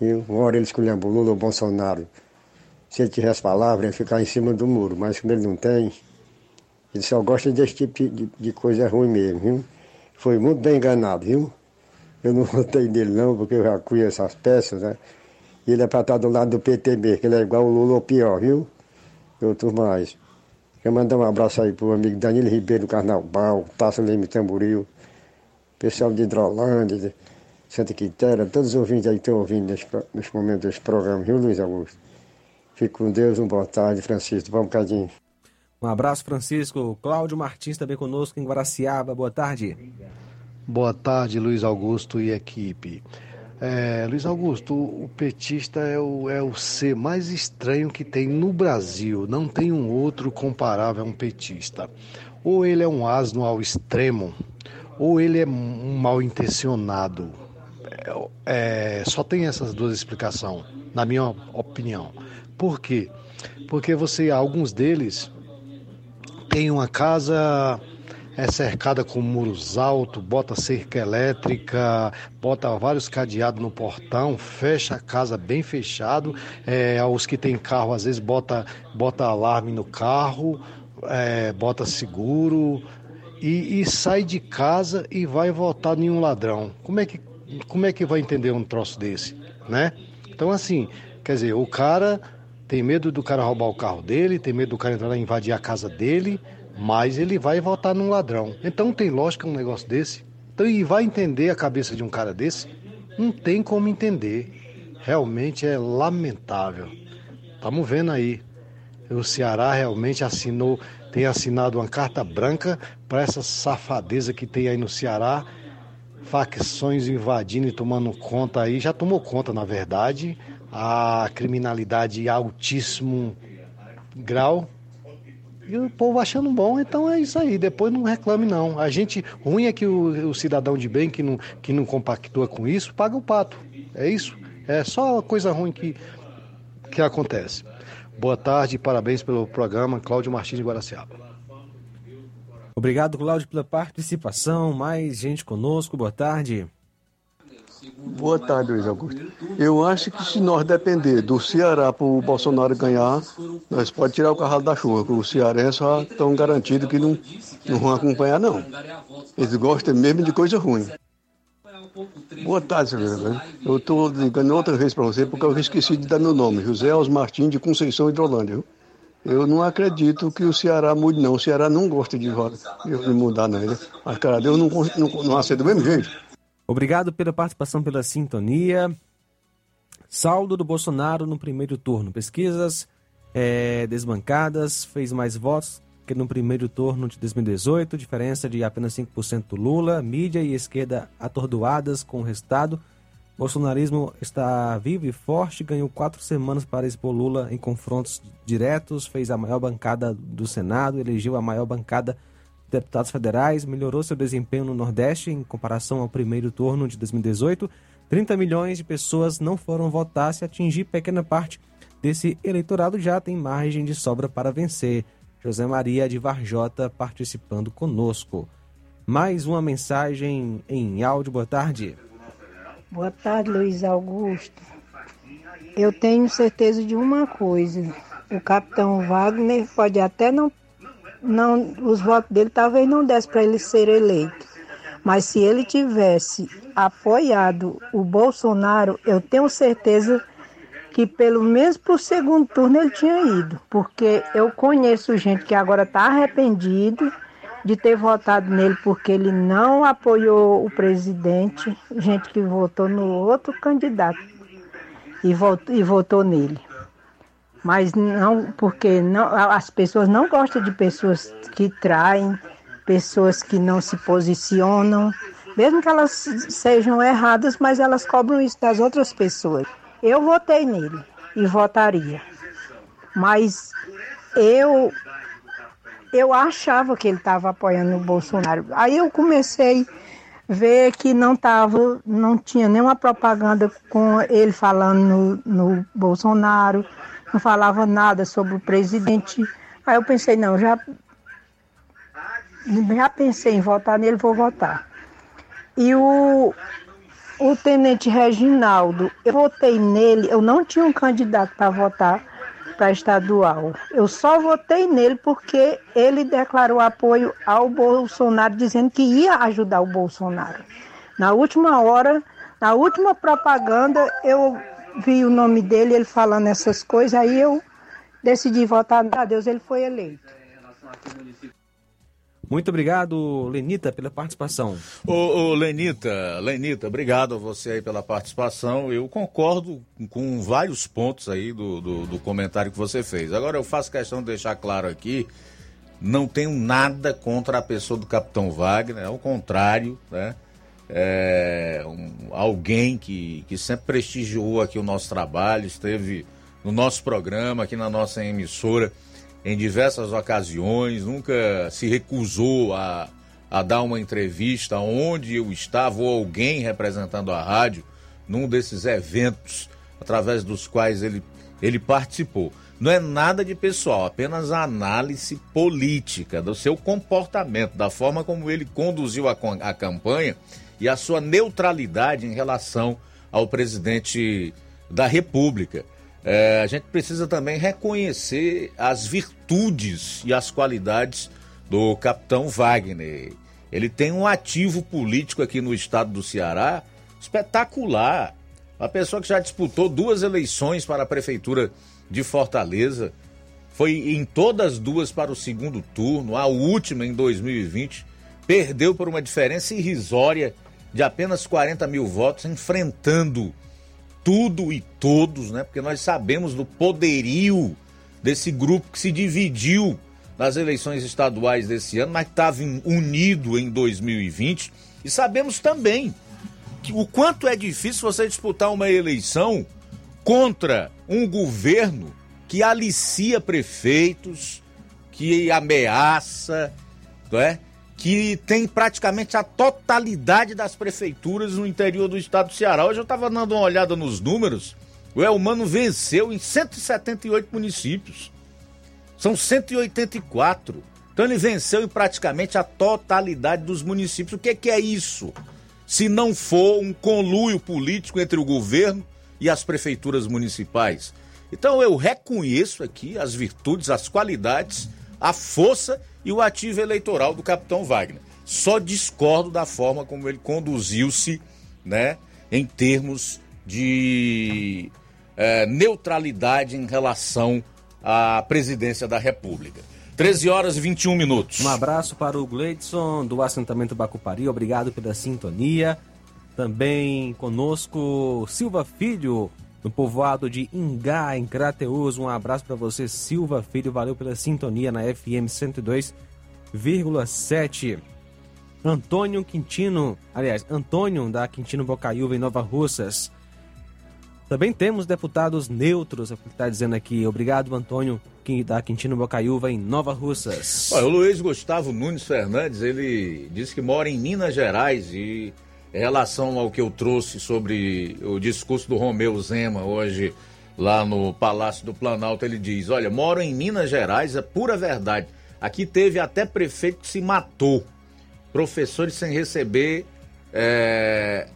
E uma hora ele escolheu Lula ou Bolsonaro. Se ele tivesse palavra, ia ficar em cima do muro, mas como ele não tem, ele só gosta desse tipo de, de coisa ruim mesmo, viu? Foi muito bem enganado, viu? Eu não votei nele não, porque eu já conheço essas peças, né? E ele é para estar do lado do PT mesmo, que ele é igual o Lula ou pior, viu? E outros mais. Quero mandar um abraço aí pro amigo Danilo Ribeiro do Carnaval, Tasso Leme Tamboril, pessoal de Hidrolândia, de Santa Quitéria, todos os ouvintes aí que estão ouvindo nesse, nesse momento desse programa, viu, Luiz Augusto? Fique com Deus, um boa tarde, Francisco. Vamos bocadinho. Um abraço, Francisco. Cláudio Martins também conosco em Guaraciaba. Boa tarde. Boa tarde, Luiz Augusto e equipe. É, Luiz Augusto, o petista é o, é o ser mais estranho que tem no Brasil. Não tem um outro comparável a um petista. Ou ele é um asno ao extremo, ou ele é um mal intencionado. É, é, só tem essas duas explicações, na minha opinião. Por quê? Porque você, alguns deles têm uma casa é cercada com muros altos, bota cerca elétrica, bota vários cadeados no portão, fecha a casa bem fechado. É, os que tem carro, às vezes, bota, bota alarme no carro, é, bota seguro e, e, sai de casa e vai votar em um ladrão. Como é, que, como é que vai entender um troço desse, né? Então, assim, quer dizer, o cara tem medo do cara roubar o carro dele, tem medo do cara entrar lá e invadir a casa dele, mas ele vai votar num ladrão. Então tem lógica um negócio desse? Então e vai entender a cabeça de um cara desse? Não tem como entender. Realmente é lamentável. Estamos vendo aí. O Ceará realmente assinou, tem assinado uma carta branca para essa safadeza que tem aí no Ceará. Facções invadindo e tomando conta aí, já tomou conta, na verdade, a criminalidade altíssimo grau, e o povo achando bom, então é isso aí. Depois não reclame, não. A gente. Ruim é que o, o cidadão de bem que não, que não compactua com isso, paga o pato. É isso. É só coisa ruim que, que acontece. Boa tarde, parabéns pelo programa. Cláudio Martins de Guaraciaba. Obrigado, Cláudio, pela participação. Mais gente conosco. Boa tarde. Boa tarde, Luiz Augusto. Eu acho que se nós depender do Ceará para o Bolsonaro ganhar, nós podemos tirar o carro da chuva, porque os cearenses já estão garantidos que não, não vão acompanhar, não. Eles gostam mesmo de coisa ruim. Boa tarde, senhor. Eu estou ligando outra vez para você porque eu esqueci de dar meu nome, José Osmartim de Conceição Hidrolândia. Eu não acredito que o Ceará mude, não. O Ceará não gosta de, de mudar, não. Mas, cara, Deus não, não, não aceita do mesmo jeito. Obrigado pela participação, pela sintonia. Saldo do Bolsonaro no primeiro turno. Pesquisas é, desbancadas, fez mais votos que no primeiro turno de 2018, diferença de apenas 5% do Lula. Mídia e esquerda atordoadas com o resultado. Bolsonarismo está vivo e forte, ganhou quatro semanas para expor Lula em confrontos diretos, fez a maior bancada do Senado, elegeu a maior bancada deputados federais, melhorou seu desempenho no Nordeste em comparação ao primeiro turno de 2018. 30 milhões de pessoas não foram votar. Se atingir pequena parte desse eleitorado, já tem margem de sobra para vencer. José Maria de Varjota participando conosco. Mais uma mensagem em áudio. Boa tarde. Boa tarde, Luiz Augusto. Eu tenho certeza de uma coisa: o capitão Wagner pode até não não, os votos dele talvez não desse para ele ser eleito. Mas se ele tivesse apoiado o Bolsonaro, eu tenho certeza que pelo menos para o segundo turno ele tinha ido. Porque eu conheço gente que agora está arrependido de ter votado nele porque ele não apoiou o presidente, gente que votou no outro candidato e votou, e votou nele. Mas não, porque não, as pessoas não gostam de pessoas que traem, pessoas que não se posicionam, mesmo que elas sejam erradas, mas elas cobram isso das outras pessoas. Eu votei nele e votaria. Mas eu eu achava que ele estava apoiando o Bolsonaro. Aí eu comecei a ver que não tava, não tinha nenhuma propaganda com ele falando no, no Bolsonaro não falava nada sobre o presidente. Aí eu pensei, não, já, já pensei em votar nele, vou votar. E o, o tenente Reginaldo, eu votei nele, eu não tinha um candidato para votar para estadual. Eu só votei nele porque ele declarou apoio ao Bolsonaro, dizendo que ia ajudar o Bolsonaro. Na última hora, na última propaganda, eu vi o nome dele, ele falando essas coisas, aí eu decidi votar a Deus, ele foi eleito. Muito obrigado, Lenita, pela participação. Ô, ô, Lenita, Lenita, obrigado a você aí pela participação. Eu concordo com vários pontos aí do, do, do comentário que você fez. Agora eu faço questão de deixar claro aqui, não tenho nada contra a pessoa do Capitão Wagner, ao contrário, né? É, um, alguém que, que sempre prestigiou aqui o nosso trabalho, esteve no nosso programa, aqui na nossa emissora, em diversas ocasiões, nunca se recusou a, a dar uma entrevista onde eu estava ou alguém representando a rádio, num desses eventos através dos quais ele ele participou. Não é nada de pessoal, apenas a análise política do seu comportamento, da forma como ele conduziu a, a campanha e a sua neutralidade em relação ao presidente da República. É, a gente precisa também reconhecer as virtudes e as qualidades do capitão Wagner. Ele tem um ativo político aqui no estado do Ceará espetacular. Uma pessoa que já disputou duas eleições para a prefeitura de Fortaleza, foi em todas duas para o segundo turno, a última em 2020, perdeu por uma diferença irrisória de apenas 40 mil votos, enfrentando tudo e todos, né? Porque nós sabemos do poderio desse grupo que se dividiu nas eleições estaduais desse ano, mas estava unido em 2020. E sabemos também que o quanto é difícil você disputar uma eleição contra um governo que alicia prefeitos, que ameaça, não é? Que tem praticamente a totalidade das prefeituras no interior do estado do Ceará. Hoje eu estava dando uma olhada nos números. O Elmano venceu em 178 municípios. São 184. Então ele venceu em praticamente a totalidade dos municípios. O que, que é isso? Se não for um conluio político entre o governo e as prefeituras municipais. Então eu reconheço aqui as virtudes, as qualidades, a força e o ativo eleitoral do capitão Wagner. Só discordo da forma como ele conduziu-se, né, em termos de é, neutralidade em relação à presidência da República. 13 horas e 21 minutos. Um abraço para o Gleidson do assentamento Bacupari, obrigado pela sintonia. Também conosco Silva Filho, no povoado de Ingá, em Crateus. Um abraço para você, Silva Filho. Valeu pela sintonia na FM 102,7. Antônio Quintino, aliás, Antônio da Quintino Bocaiúva, em Nova Russas. Também temos deputados neutros, é o que está dizendo aqui. Obrigado, Antônio da Quintino Bocaiúva, em Nova Russas. Olha, o Luiz Gustavo Nunes Fernandes, ele disse que mora em Minas Gerais e em relação ao que eu trouxe sobre o discurso do Romeu Zema hoje lá no Palácio do Planalto, ele diz: Olha, moro em Minas Gerais, é pura verdade. Aqui teve até prefeito que se matou, professores sem receber é,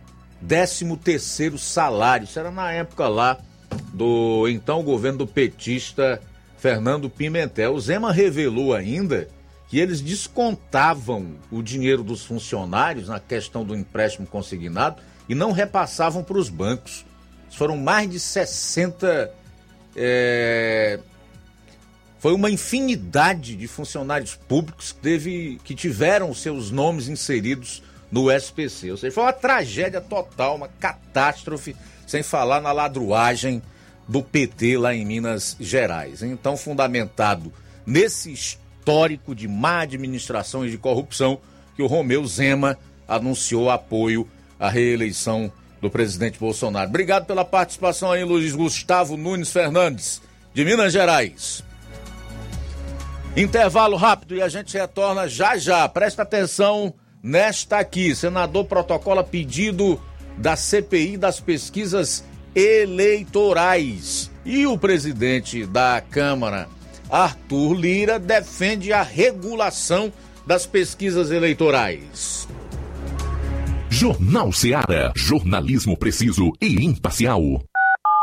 13 terceiro salário. Isso era na época lá do então governo do petista Fernando Pimentel. O Zema revelou ainda que eles descontavam o dinheiro dos funcionários na questão do empréstimo consignado e não repassavam para os bancos. Foram mais de 60. É... Foi uma infinidade de funcionários públicos que, teve, que tiveram seus nomes inseridos no SPC. Ou seja, foi uma tragédia total, uma catástrofe, sem falar na ladruagem do PT lá em Minas Gerais. Então, fundamentado nesse histórico de má administração e de corrupção que o Romeu Zema anunciou apoio à reeleição do presidente Bolsonaro. Obrigado pela participação aí, Luiz Gustavo Nunes Fernandes, de Minas Gerais. Intervalo rápido e a gente retorna já já. Presta atenção nesta aqui. Senador protocola pedido da CPI das pesquisas eleitorais. E o presidente da Câmara Arthur Lira defende a regulação das pesquisas eleitorais. Jornal Seara. Jornalismo preciso e imparcial.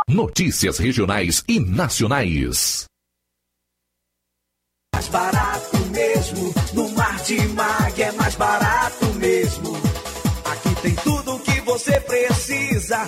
Notícias regionais e nacionais. Mais barato mesmo. No Martimag é mais barato mesmo. Aqui tem tudo o que você precisa.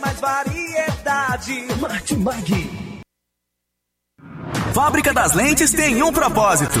Mais variedade. Martimag. Fábrica das Lentes tem um propósito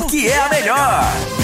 porque é a melhor.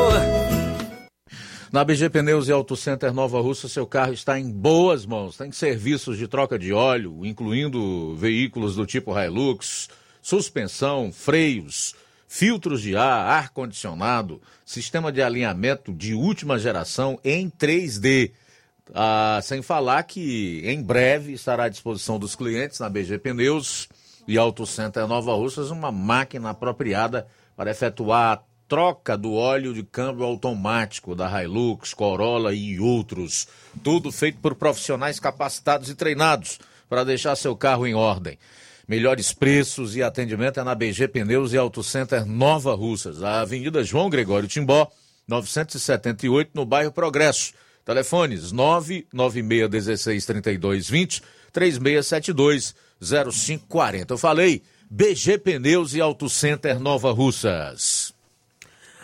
Na BG Pneus e Auto Center Nova Russa, seu carro está em boas mãos. Tem serviços de troca de óleo, incluindo veículos do tipo Hilux, suspensão, freios, filtros de ar, ar-condicionado, sistema de alinhamento de última geração em 3D. Ah, sem falar que em breve estará à disposição dos clientes na BG Pneus e Auto Center Nova Russas uma máquina apropriada para efetuar troca do óleo de câmbio automático da Hilux, Corolla e outros. Tudo feito por profissionais capacitados e treinados para deixar seu carro em ordem. Melhores preços e atendimento é na BG Pneus e Auto Center Nova Russas, a Avenida João Gregório Timbó, 978, no bairro Progresso. Telefones 996163220, 36720540. Eu falei BG Pneus e Auto Center Nova Russas.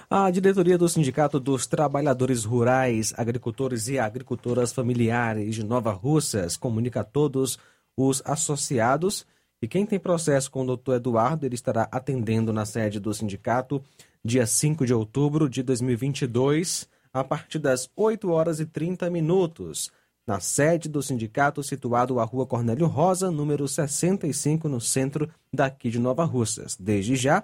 A diretoria do Sindicato dos Trabalhadores Rurais, Agricultores e Agricultoras Familiares de Nova Russas comunica a todos os associados e quem tem processo com o doutor Eduardo, ele estará atendendo na sede do sindicato dia 5 de outubro de 2022, a partir das 8 horas e 30 minutos, na sede do sindicato situado à Rua Cornélio Rosa, número 65, no centro daqui de Nova Russas. Desde já,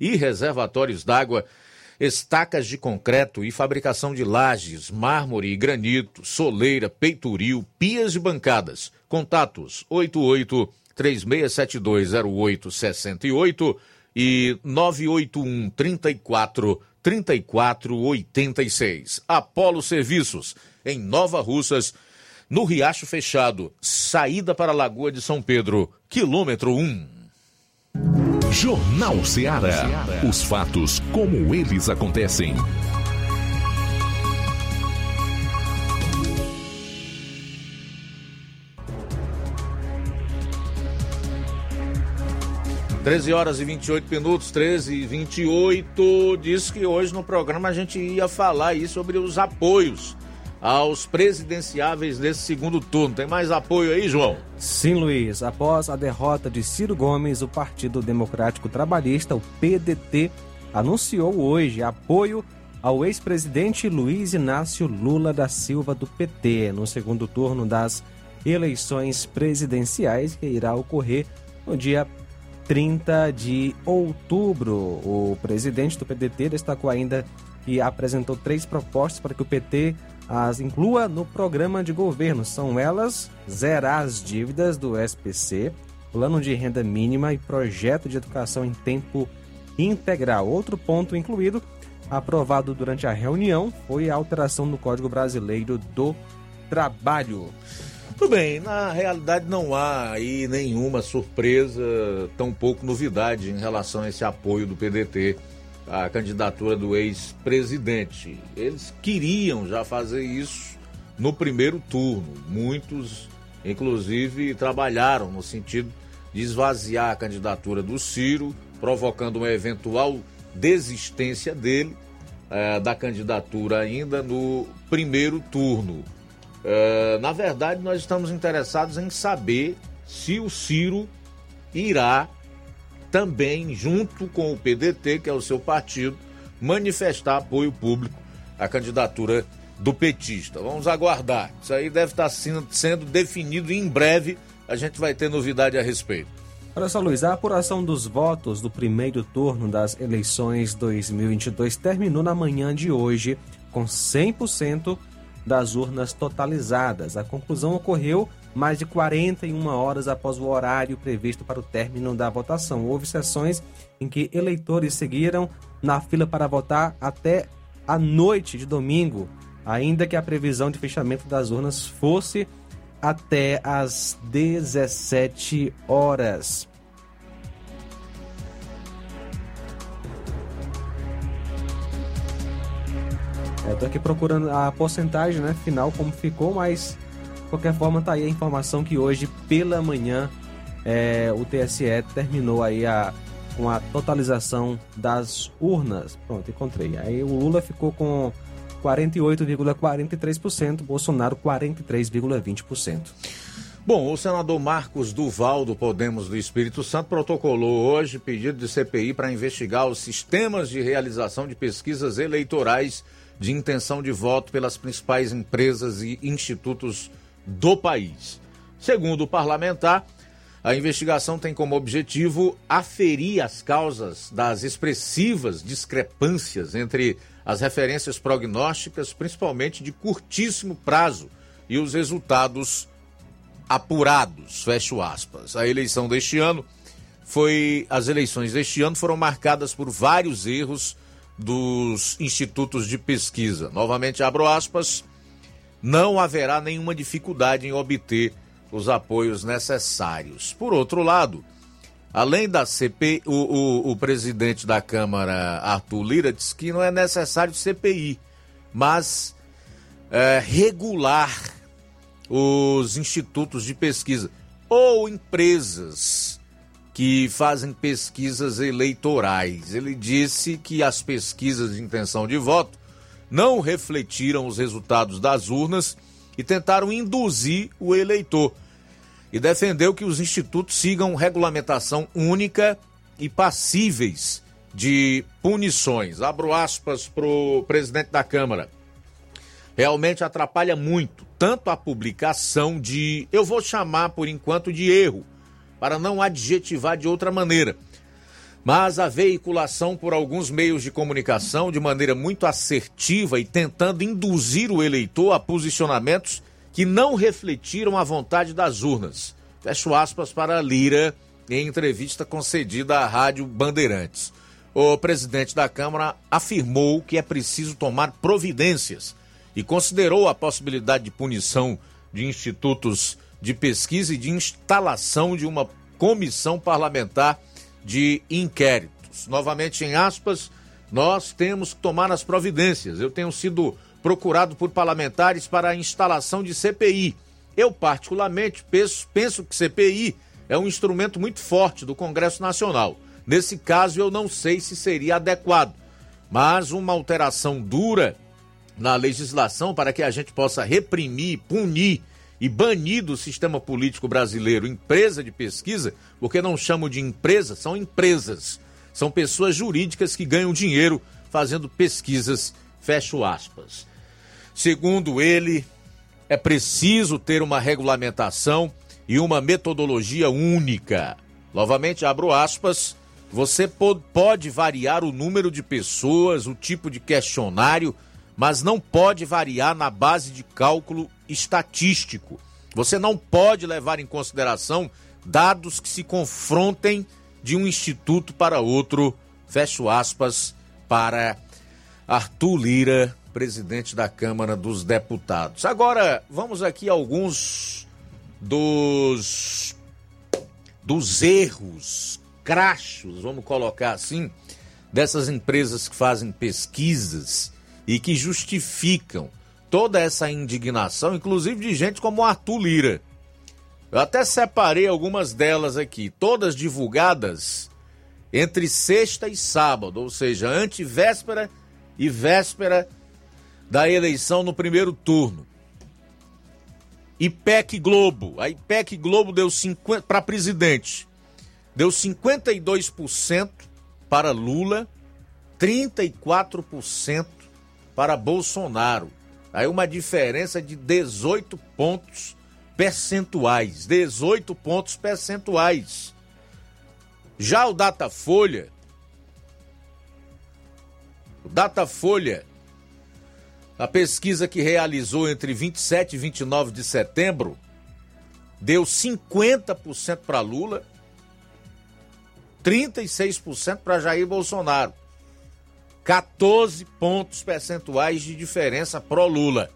e reservatórios d'água, estacas de concreto e fabricação de lajes, mármore e granito, soleira, peitoril, pias e bancadas. Contatos 88 36720868 e 981 34 3486. Apolo Serviços, em Nova Russas, no Riacho Fechado, saída para a Lagoa de São Pedro, quilômetro 1. Jornal Ceará. Os fatos como eles acontecem. Treze horas e 28 minutos, 13 e 28. Diz que hoje no programa a gente ia falar aí sobre os apoios aos presidenciáveis nesse segundo turno. Tem mais apoio aí, João? Sim, Luiz. Após a derrota de Ciro Gomes, o Partido Democrático Trabalhista, o PDT, anunciou hoje apoio ao ex-presidente Luiz Inácio Lula da Silva do PT no segundo turno das eleições presidenciais que irá ocorrer no dia 30 de outubro. O presidente do PDT destacou ainda que apresentou três propostas para que o PT as inclua no programa de governo. São elas zerar as dívidas do SPC, plano de renda mínima e projeto de educação em tempo integral. Outro ponto incluído, aprovado durante a reunião, foi a alteração no Código Brasileiro do Trabalho. Tudo bem, na realidade não há aí nenhuma surpresa, tampouco novidade em relação a esse apoio do PDT à candidatura do ex-presidente. Eles queriam já fazer isso no primeiro turno. Muitos, inclusive, trabalharam no sentido de esvaziar a candidatura do Ciro, provocando uma eventual desistência dele eh, da candidatura ainda no primeiro turno. Uh, na verdade, nós estamos interessados em saber se o Ciro irá também, junto com o PDT, que é o seu partido, manifestar apoio público à candidatura do petista. Vamos aguardar. Isso aí deve estar sendo definido em breve. A gente vai ter novidade a respeito. Olha só, Luiz, a apuração dos votos do primeiro turno das eleições 2022 terminou na manhã de hoje com 100% das urnas totalizadas. A conclusão ocorreu mais de 41 horas após o horário previsto para o término da votação. Houve sessões em que eleitores seguiram na fila para votar até a noite de domingo, ainda que a previsão de fechamento das urnas fosse até às 17 horas. Eu tô aqui procurando a porcentagem né, final, como ficou, mas qualquer forma tá aí a informação que hoje pela manhã é, o TSE terminou aí a, com a totalização das urnas. Pronto, encontrei. Aí o Lula ficou com 48,43%, Bolsonaro 43,20%. Bom, o senador Marcos Duval, do Podemos do Espírito Santo, protocolou hoje pedido de CPI para investigar os sistemas de realização de pesquisas eleitorais de intenção de voto pelas principais empresas e institutos do país. Segundo o parlamentar, a investigação tem como objetivo aferir as causas das expressivas discrepâncias entre as referências prognósticas, principalmente de curtíssimo prazo, e os resultados apurados. Fecho aspas. A eleição deste ano foi. As eleições deste ano foram marcadas por vários erros dos institutos de pesquisa. Novamente abro aspas, não haverá nenhuma dificuldade em obter os apoios necessários. Por outro lado, além da CPI, o, o, o presidente da Câmara, Arthur Lira, disse que não é necessário CPI, mas é, regular os institutos de pesquisa ou empresas que fazem pesquisas eleitorais. Ele disse que as pesquisas de intenção de voto não refletiram os resultados das urnas e tentaram induzir o eleitor. E defendeu que os institutos sigam regulamentação única e passíveis de punições. Abro aspas para o presidente da Câmara. Realmente atrapalha muito, tanto a publicação de, eu vou chamar por enquanto de erro, para não adjetivar de outra maneira. Mas a veiculação por alguns meios de comunicação de maneira muito assertiva e tentando induzir o eleitor a posicionamentos que não refletiram a vontade das urnas. Fecho aspas para Lira em entrevista concedida à Rádio Bandeirantes. O presidente da Câmara afirmou que é preciso tomar providências e considerou a possibilidade de punição de institutos de pesquisa e de instalação de uma comissão parlamentar de inquéritos. Novamente, em aspas, nós temos que tomar as providências. Eu tenho sido procurado por parlamentares para a instalação de CPI. Eu, particularmente, penso, penso que CPI é um instrumento muito forte do Congresso Nacional. Nesse caso, eu não sei se seria adequado, mas uma alteração dura na legislação para que a gente possa reprimir, punir e banir do sistema político brasileiro empresa de pesquisa, porque não chamo de empresa, são empresas. São pessoas jurídicas que ganham dinheiro fazendo pesquisas, fecho aspas. Segundo ele, é preciso ter uma regulamentação e uma metodologia única. Novamente, abro aspas. Você pode variar o número de pessoas, o tipo de questionário, mas não pode variar na base de cálculo estatístico. Você não pode levar em consideração dados que se confrontem de um instituto para outro. Fecho aspas para Arthur Lira, presidente da Câmara dos Deputados. Agora, vamos aqui a alguns dos dos erros, crachos, vamos colocar assim, dessas empresas que fazem pesquisas e que justificam toda essa indignação, inclusive de gente como Arthur Lira. Eu até separei algumas delas aqui, todas divulgadas entre sexta e sábado, ou seja, antevéspera e véspera da eleição no primeiro turno. IPEC Globo. A IPEC Globo deu 50 para presidente. Deu 52% para Lula, 34% para Bolsonaro. Aí uma diferença de 18 pontos percentuais, 18 pontos percentuais. Já o Datafolha o Datafolha a pesquisa que realizou entre 27 e 29 de setembro deu 50% para Lula, 36% para Jair Bolsonaro. 14 pontos percentuais de diferença pro Lula.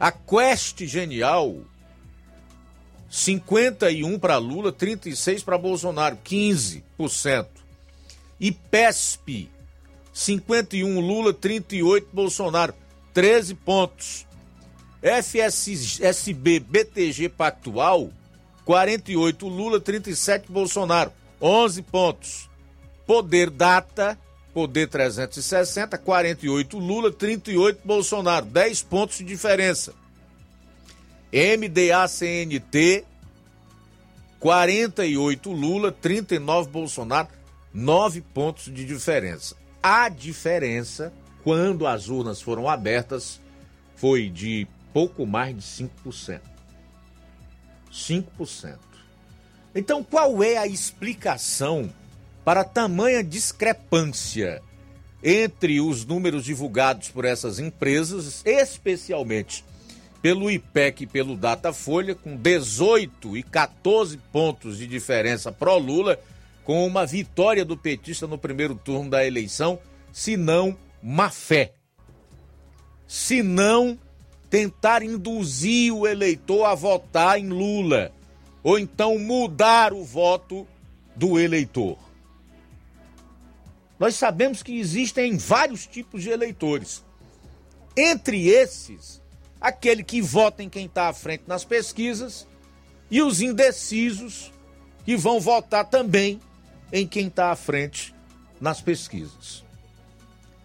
A Quest Genial 51 para Lula, 36 para Bolsonaro, 15%. E PESP 51 Lula, 38 Bolsonaro, 13 pontos. FSB BTG Pactual, 48 Lula, 37 Bolsonaro, 11 pontos. Poder Data, Poder 360, 48 Lula, 38 Bolsonaro, 10 pontos de diferença. MDA-CNT, 48 Lula, 39 Bolsonaro, 9 pontos de diferença. A diferença, quando as urnas foram abertas, foi de pouco mais de 5%. 5%. Então, qual é a explicação para tamanha discrepância entre os números divulgados por essas empresas, especialmente pelo IPEC e pelo Datafolha, com 18 e 14 pontos de diferença pró-Lula com uma vitória do petista no primeiro turno da eleição, se não má fé. Se não tentar induzir o eleitor a votar em Lula, ou então mudar o voto do eleitor. Nós sabemos que existem vários tipos de eleitores. Entre esses, aquele que vota em quem está à frente nas pesquisas e os indecisos que vão votar também em quem está à frente nas pesquisas.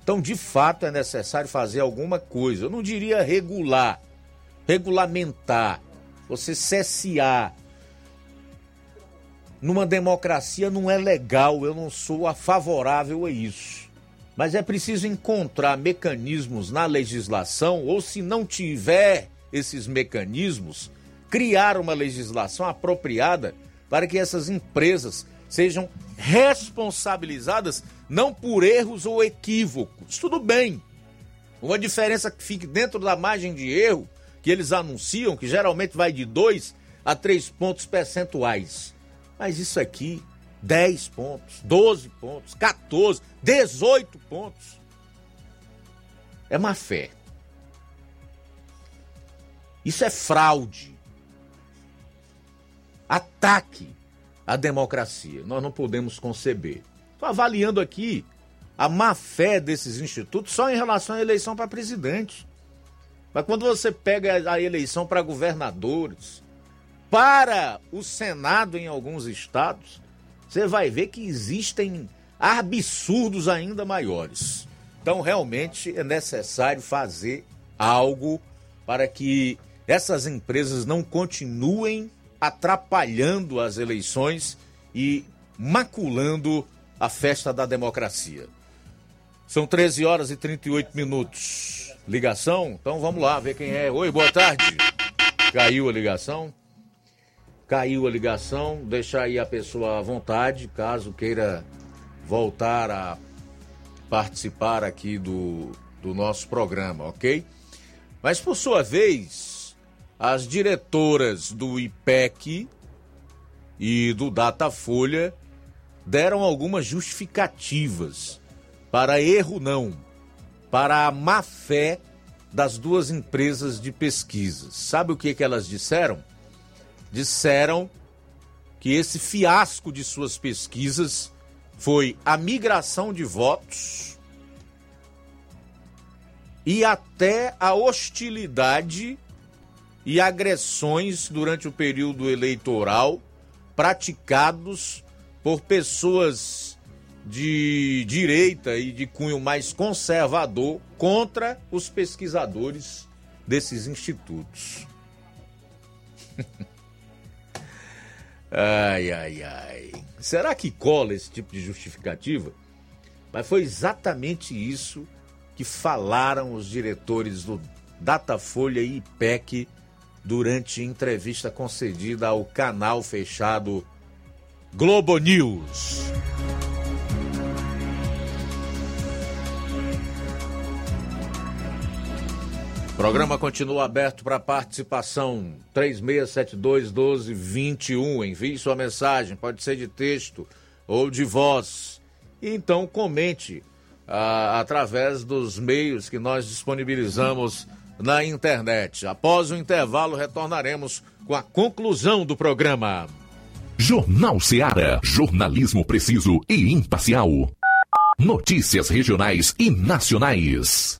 Então, de fato, é necessário fazer alguma coisa. Eu não diria regular, regulamentar, você cessear. Numa democracia não é legal, eu não sou a favorável a isso. Mas é preciso encontrar mecanismos na legislação, ou se não tiver esses mecanismos, criar uma legislação apropriada para que essas empresas sejam responsabilizadas não por erros ou equívocos. Tudo bem. Uma diferença que fique dentro da margem de erro que eles anunciam, que geralmente vai de 2 a 3 pontos percentuais. Mas isso aqui, 10 pontos, 12 pontos, 14, 18 pontos. É má fé. Isso é fraude. Ataque a democracia. Nós não podemos conceber. Estou avaliando aqui a má fé desses institutos só em relação à eleição para presidente. Mas quando você pega a eleição para governadores, para o Senado em alguns estados, você vai ver que existem absurdos ainda maiores. Então, realmente é necessário fazer algo para que essas empresas não continuem atrapalhando as eleições e maculando a festa da democracia. São 13 horas e 38 minutos. Ligação? Então vamos lá ver quem é. Oi, boa tarde. Caiu a ligação? Caiu a ligação. Deixa aí a pessoa à vontade, caso queira voltar a participar aqui do, do nosso programa, ok? Mas por sua vez, as diretoras do IPEC e do Datafolha deram algumas justificativas para erro não, para a má fé das duas empresas de pesquisa. Sabe o que, que elas disseram? Disseram que esse fiasco de suas pesquisas foi a migração de votos e até a hostilidade e agressões durante o período eleitoral praticados por pessoas de direita e de cunho mais conservador contra os pesquisadores desses institutos. ai, ai, ai. Será que cola esse tipo de justificativa? Mas foi exatamente isso que falaram os diretores do Datafolha e IPEC durante entrevista concedida ao canal fechado Globo News. Programa continua aberto para participação. 3672-1221. Envie sua mensagem, pode ser de texto ou de voz. E então comente ah, através dos meios que nós disponibilizamos na internet. Após o intervalo, retornaremos com a conclusão do programa. Jornal Seara. Jornalismo preciso e imparcial. Notícias regionais e nacionais.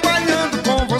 com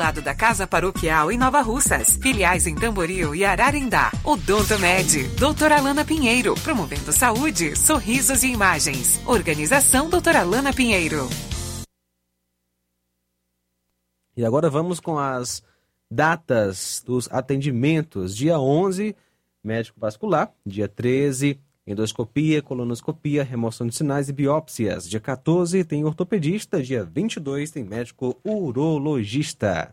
lado da Casa Paroquial em Nova Russas. Filiais em Tamboril e Ararindá. Odonto Med. Doutora Alana Pinheiro. Promovendo saúde, sorrisos e imagens. Organização Doutora Alana Pinheiro. E agora vamos com as datas dos atendimentos. Dia 11, médico vascular. Dia 13, endoscopia, colonoscopia, remoção de sinais e biópsias. Dia 14 tem ortopedista, dia 22 tem médico urologista.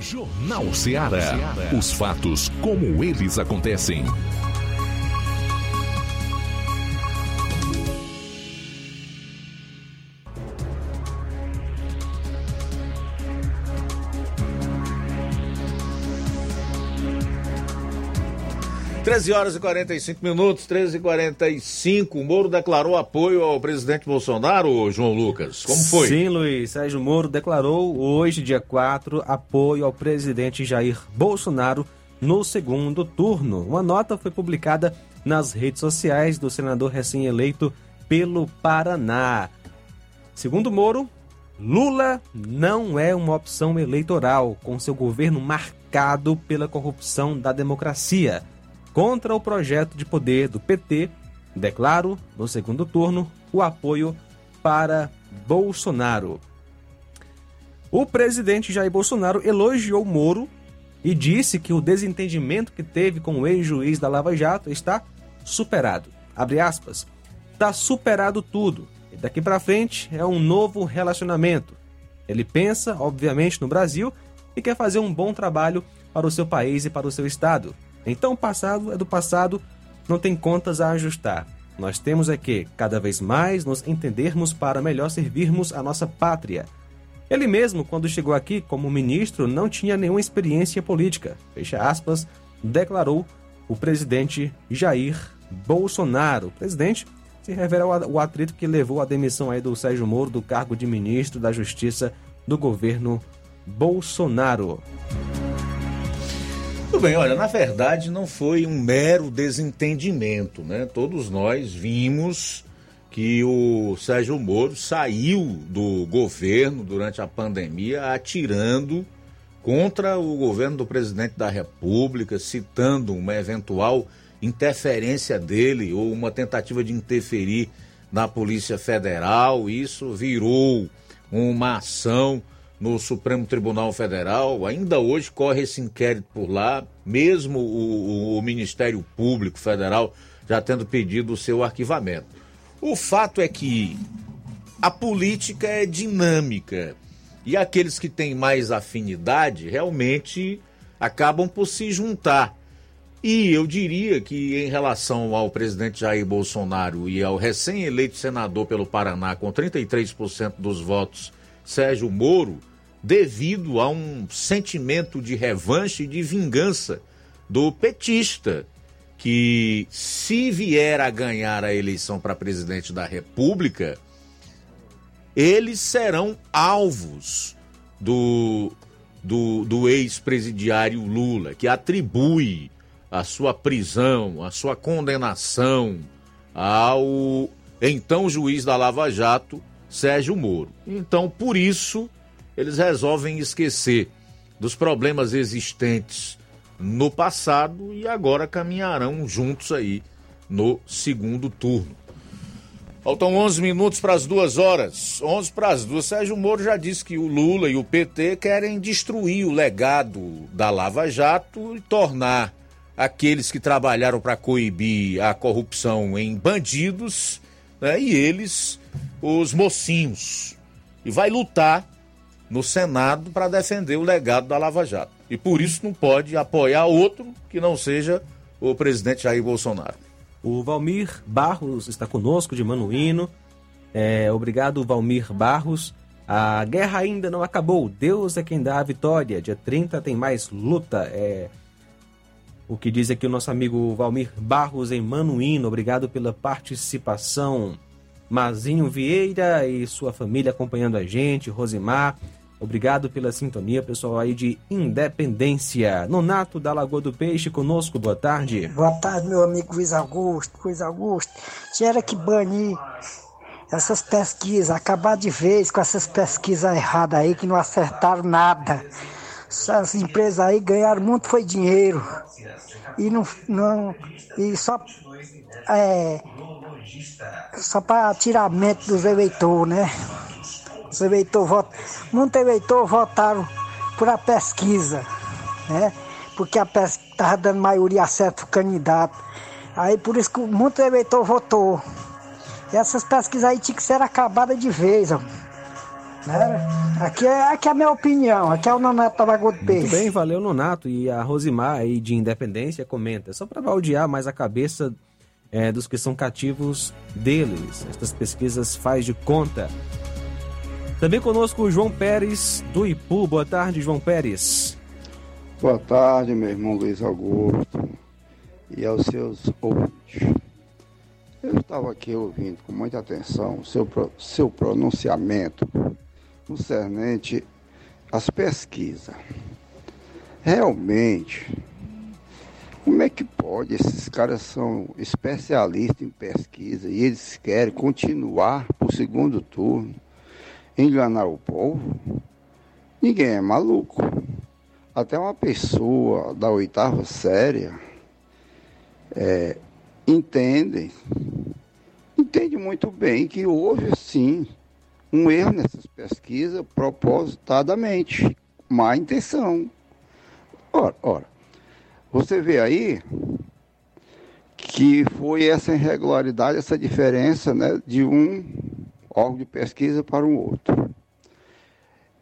Jornal Ceará. Os fatos como eles acontecem. Treze horas e 45 minutos, 13 e 45 O Moro declarou apoio ao presidente Bolsonaro, João Lucas. Como foi? Sim, Luiz. Sérgio Moro declarou hoje, dia 4, apoio ao presidente Jair Bolsonaro no segundo turno. Uma nota foi publicada nas redes sociais do senador recém-eleito pelo Paraná. Segundo Moro, Lula não é uma opção eleitoral, com seu governo marcado pela corrupção da democracia. Contra o projeto de poder do PT, declaro, no segundo turno, o apoio para Bolsonaro. O presidente Jair Bolsonaro elogiou Moro e disse que o desentendimento que teve com o ex-juiz da Lava Jato está superado. Abre aspas. Está superado tudo. E daqui para frente é um novo relacionamento. Ele pensa, obviamente, no Brasil e quer fazer um bom trabalho para o seu país e para o seu estado. Então o passado é do passado, não tem contas a ajustar. Nós temos é que, cada vez mais, nos entendermos para melhor servirmos a nossa pátria. Ele mesmo, quando chegou aqui como ministro, não tinha nenhuma experiência política. Fecha aspas, declarou o presidente Jair Bolsonaro. O presidente se revela ao atrito que levou à demissão aí do Sérgio Moro do cargo de ministro da Justiça do governo Bolsonaro. Tudo bem, olha, na verdade não foi um mero desentendimento, né? Todos nós vimos que o Sérgio Moro saiu do governo durante a pandemia atirando contra o governo do presidente da República, citando uma eventual interferência dele ou uma tentativa de interferir na Polícia Federal. Isso virou uma ação no Supremo Tribunal Federal. Ainda hoje corre esse inquérito por lá, mesmo o, o, Ministério Público Federal já tendo pedido o seu arquivamento. O fato é que a política é dinâmica e aqueles que têm mais afinidade realmente acabam por se juntar. E eu diria que, em relação ao presidente Jair Bolsonaro e ao recém-eleito senador pelo Paraná, com 33% dos votos, Sérgio Moro, devido a um sentimento de revanche e de vingança do petista, que se vier a ganhar a eleição para presidente da República, eles serão alvos do, do, do ex-presidiário Lula, que atribui a sua prisão, a sua condenação ao então juiz da Lava Jato, Sérgio Moro. Então, por isso, eles resolvem esquecer dos problemas existentes no passado e agora caminharão juntos aí no segundo turno. Faltam 11 minutos para as duas horas. 11 para as duas. Sérgio Moro já disse que o Lula e o PT querem destruir o legado da Lava Jato e tornar aqueles que trabalharam para coibir a corrupção em bandidos, né, e eles, os mocinhos. E vai lutar no Senado para defender o legado da Lava Jato. E por isso não pode apoiar outro que não seja o presidente Jair Bolsonaro. O Valmir Barros está conosco de Manuíno. É, obrigado, Valmir Barros. A guerra ainda não acabou. Deus é quem dá a vitória. Dia 30 tem mais luta. É o que diz aqui o nosso amigo Valmir Barros em Manuíno. Obrigado pela participação. Mazinho Vieira e sua família acompanhando a gente. Rosimar. Obrigado pela sintonia, pessoal aí de Independência. Nonato da Lagoa do Peixe conosco, boa tarde. Boa tarde, meu amigo Luiz Augusto. Luiz Augusto, tinha que banir essas pesquisas, acabar de vez com essas pesquisas erradas aí que não acertaram nada. Essas empresas aí ganharam muito foi dinheiro. E não, não e só é, só para tiramento dos eleitores, né? Os eleitores votam. Muitos eleitores votaram por a pesquisa, né? Porque a pesquisa estava dando maioria a certo candidato. Aí por isso que muito eleitor votou. E essas pesquisas aí tinham que ser acabadas de vez, ó. Né? Aqui, é, aqui é a minha opinião, aqui é o Nonato do Peixe. Muito bem, valeu Nonato. E a Rosimar aí de Independência comenta, só para baldear mais a cabeça é, dos que são cativos deles. Estas pesquisas faz de conta. Também conosco o João Pérez do Ipu. Boa tarde, João Pérez. Boa tarde, meu irmão Luiz Augusto e aos seus ouvintes. Eu estava aqui ouvindo com muita atenção o seu, seu pronunciamento concernente às pesquisas. Realmente, como é que pode? Esses caras são especialistas em pesquisa e eles querem continuar para o segundo turno enganar o povo, ninguém é maluco. Até uma pessoa da oitava série é, entende, entende muito bem que houve sim um erro nessas pesquisas propositadamente, má intenção. Ora, ora, você vê aí que foi essa irregularidade, essa diferença né, de um órgão de pesquisa para um outro.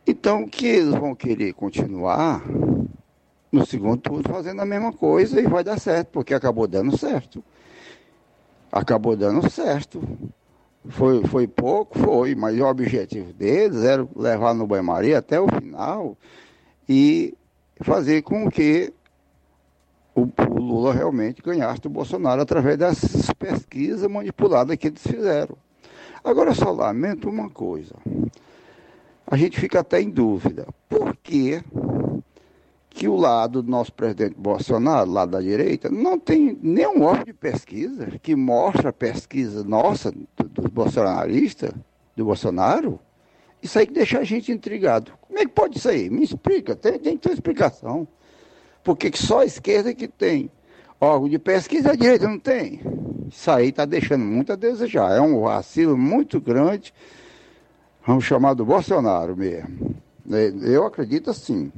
Então, que eles vão querer continuar no segundo turno fazendo a mesma coisa e vai dar certo, porque acabou dando certo. Acabou dando certo. Foi, foi pouco, foi, mas o objetivo deles era levar no banho-maria até o final e fazer com que o, o Lula realmente ganhasse do Bolsonaro através dessas pesquisas manipuladas que eles fizeram. Agora eu só lamento uma coisa. A gente fica até em dúvida. Por que, que o lado do nosso presidente Bolsonaro, lado da direita, não tem nenhum órgão de pesquisa que mostra a pesquisa nossa, dos do bolsonaristas, do Bolsonaro? Isso aí que deixa a gente intrigado. Como é que pode isso aí? Me explica, tem, tem que ter explicação. Porque só a esquerda que tem órgão de pesquisa, a direita não tem. Isso aí está deixando muito a desejar. É um vacilo muito grande, vamos chamar do Bolsonaro mesmo. É, eu acredito assim.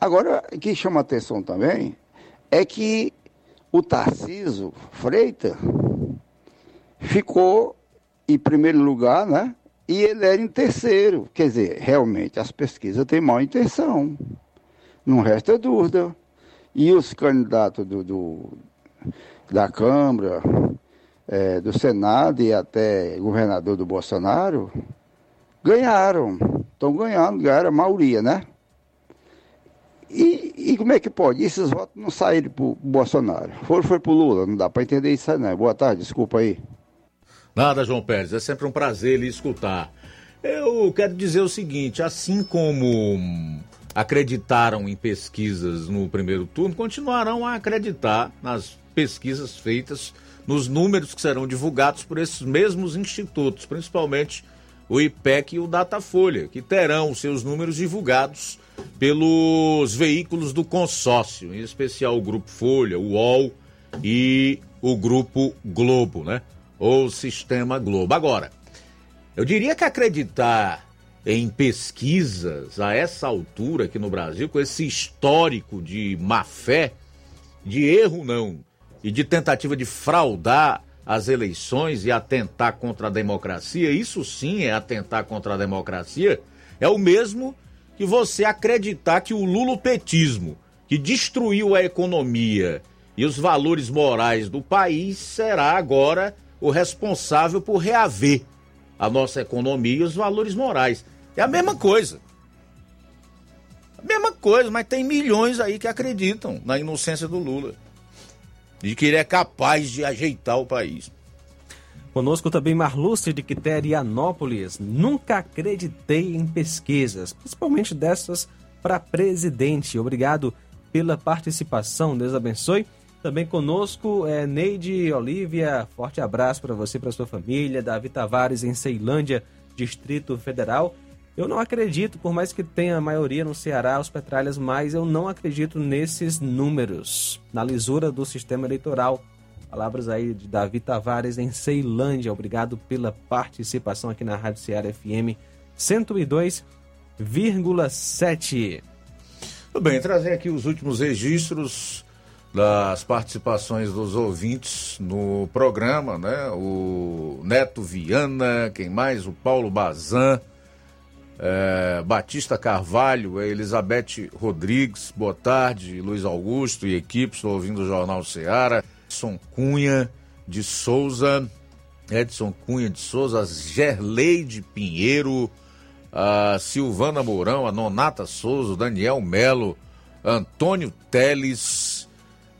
Agora, o que chama atenção também é que o Tarciso Freitas ficou em primeiro lugar, né? E ele era em terceiro. Quer dizer, realmente as pesquisas têm má intenção. Não resta dúvida. E os candidatos do, do da Câmara, é, do Senado e até governador do Bolsonaro, ganharam. Estão ganhando, ganharam a maioria, né? E, e, como é que pode? Esses votos não saíram para o Bolsonaro. Foram foi para o Lula, não dá para entender isso aí, não. Boa tarde, desculpa aí. Nada, João Pérez, é sempre um prazer lhe escutar. Eu quero dizer o seguinte: assim como acreditaram em pesquisas no primeiro turno, continuarão a acreditar nas pesquisas feitas, nos números que serão divulgados por esses mesmos institutos, principalmente o IPEC e o Datafolha, que terão seus números divulgados pelos veículos do consórcio, em especial o Grupo Folha, o UOL e o Grupo Globo, né? Ou Sistema Globo. Agora, eu diria que acreditar em pesquisas a essa altura aqui no Brasil, com esse histórico de má fé, de erro não, e de tentativa de fraudar as eleições e atentar contra a democracia, isso sim é atentar contra a democracia, é o mesmo que você acreditar que o lulopetismo, que destruiu a economia e os valores morais do país, será agora o responsável por reaver a nossa economia e os valores morais. É a mesma coisa. A mesma coisa, mas tem milhões aí que acreditam na inocência do Lula. De que ele é capaz de ajeitar o país. Conosco também Marlúcia de Quiterianópolis. Nunca acreditei em pesquisas, principalmente dessas para presidente. Obrigado pela participação. Deus abençoe. Também conosco é Neide Olívia. Forte abraço para você e para sua família. Davi Tavares em Ceilândia, Distrito Federal. Eu não acredito, por mais que tenha a maioria no Ceará, os petralhas, mas eu não acredito nesses números, na lisura do sistema eleitoral. Palavras aí de Davi Tavares em Ceilândia. Obrigado pela participação aqui na Rádio Ceará FM 102,7. Tudo bem, trazer aqui os últimos registros das participações dos ouvintes no programa, né? O Neto Viana, quem mais? O Paulo Bazan é, Batista Carvalho, Elizabeth Rodrigues, boa tarde, Luiz Augusto e equipe, estou ouvindo o Jornal Seara, Edson Cunha de Souza, Edson Cunha de Souza, Gerleide Pinheiro, a Silvana Mourão, a Nonata Souza, Daniel Melo, Antônio Teles,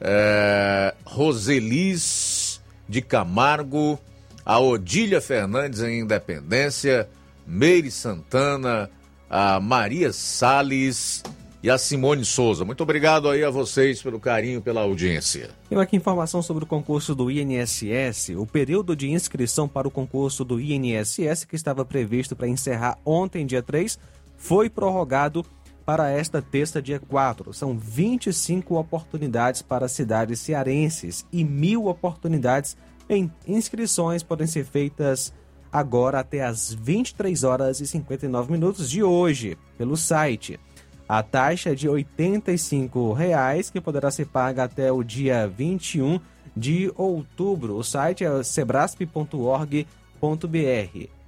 é, Roselis de Camargo, a Odília Fernandes em Independência, Meire Santana, a Maria Sales e a Simone Souza. Muito obrigado aí a vocês pelo carinho, pela audiência. Tenho aqui informação sobre o concurso do INSS. O período de inscrição para o concurso do INSS, que estava previsto para encerrar ontem, dia 3, foi prorrogado para esta terça, dia 4. São 25 oportunidades para cidades cearenses e mil oportunidades em inscrições podem ser feitas agora até às 23 horas e 59 minutos de hoje, pelo site. A taxa é de 85 reais, que poderá ser paga até o dia 21 de outubro. O site é sebrasp.org.br.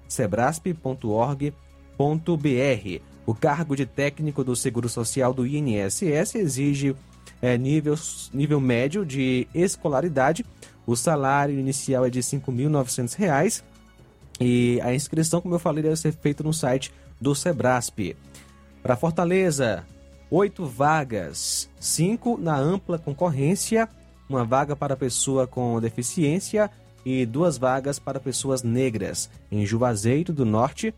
sebrasp.org.br. O cargo de técnico do Seguro Social do INSS exige é, nível, nível médio de escolaridade. O salário inicial é de R$ 5.900 e a inscrição, como eu falei, deve ser feita no site do Sebrasp. Para Fortaleza, oito vagas, cinco na ampla concorrência, uma vaga para pessoa com deficiência e duas vagas para pessoas negras. Em Juazeiro do Norte,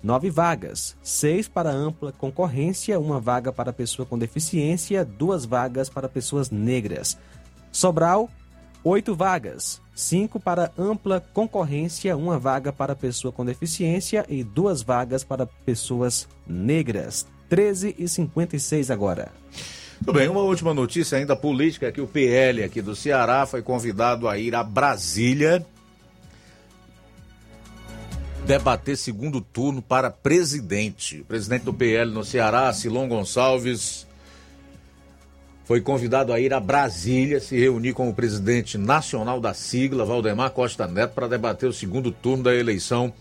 nove vagas, seis para ampla concorrência, uma vaga para pessoa com deficiência, duas vagas para pessoas negras. Sobral, oito vagas, cinco para ampla concorrência, uma vaga para pessoa com deficiência e duas vagas para pessoas negras. 13 e 56 agora. Tudo bem, uma última notícia ainda política que o PL aqui do Ceará foi convidado a ir a Brasília debater segundo turno para presidente. O presidente do PL no Ceará, Silon Gonçalves, foi convidado a ir a Brasília se reunir com o presidente nacional da sigla, Valdemar Costa Neto, para debater o segundo turno da eleição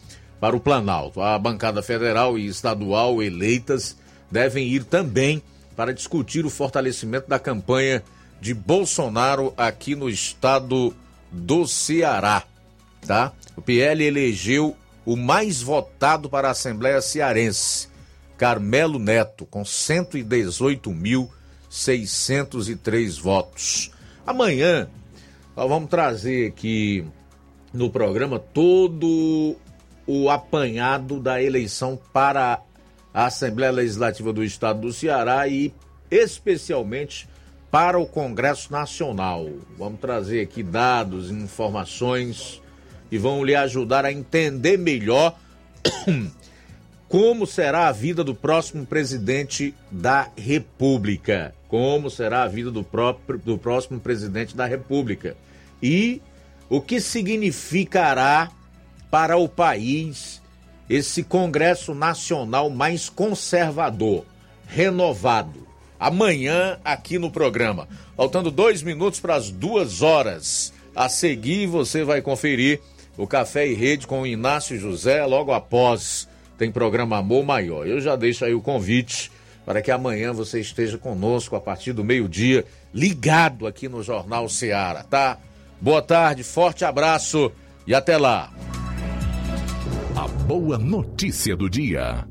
para o Planalto. A bancada federal e estadual eleitas devem ir também para discutir o fortalecimento da campanha de Bolsonaro aqui no estado do Ceará, tá? O PL elegeu o mais votado para a Assembleia Cearense, Carmelo Neto, com 118 mil 603 votos. Amanhã nós vamos trazer aqui no programa todo o apanhado da eleição para a Assembleia Legislativa do Estado do Ceará e especialmente para o Congresso Nacional. Vamos trazer aqui dados, informações que vão lhe ajudar a entender melhor como será a vida do próximo presidente da República como será a vida do, próprio, do próximo presidente da República e o que significará para o país esse Congresso Nacional mais conservador, renovado, amanhã aqui no programa. Faltando dois minutos para as duas horas. A seguir, você vai conferir o Café e Rede com o Inácio José logo após. Tem programa Amor Maior. Eu já deixo aí o convite para que amanhã você esteja conosco a partir do meio-dia, ligado aqui no Jornal Seara, tá? Boa tarde, forte abraço e até lá. A boa notícia do dia.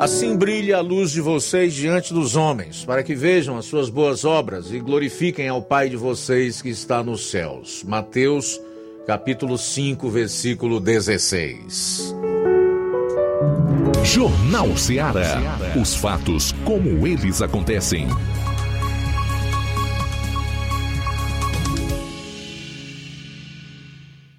Assim brilha a luz de vocês diante dos homens, para que vejam as suas boas obras e glorifiquem ao Pai de vocês que está nos céus. Mateus, capítulo 5, versículo 16. Jornal Ceará. Os fatos como eles acontecem.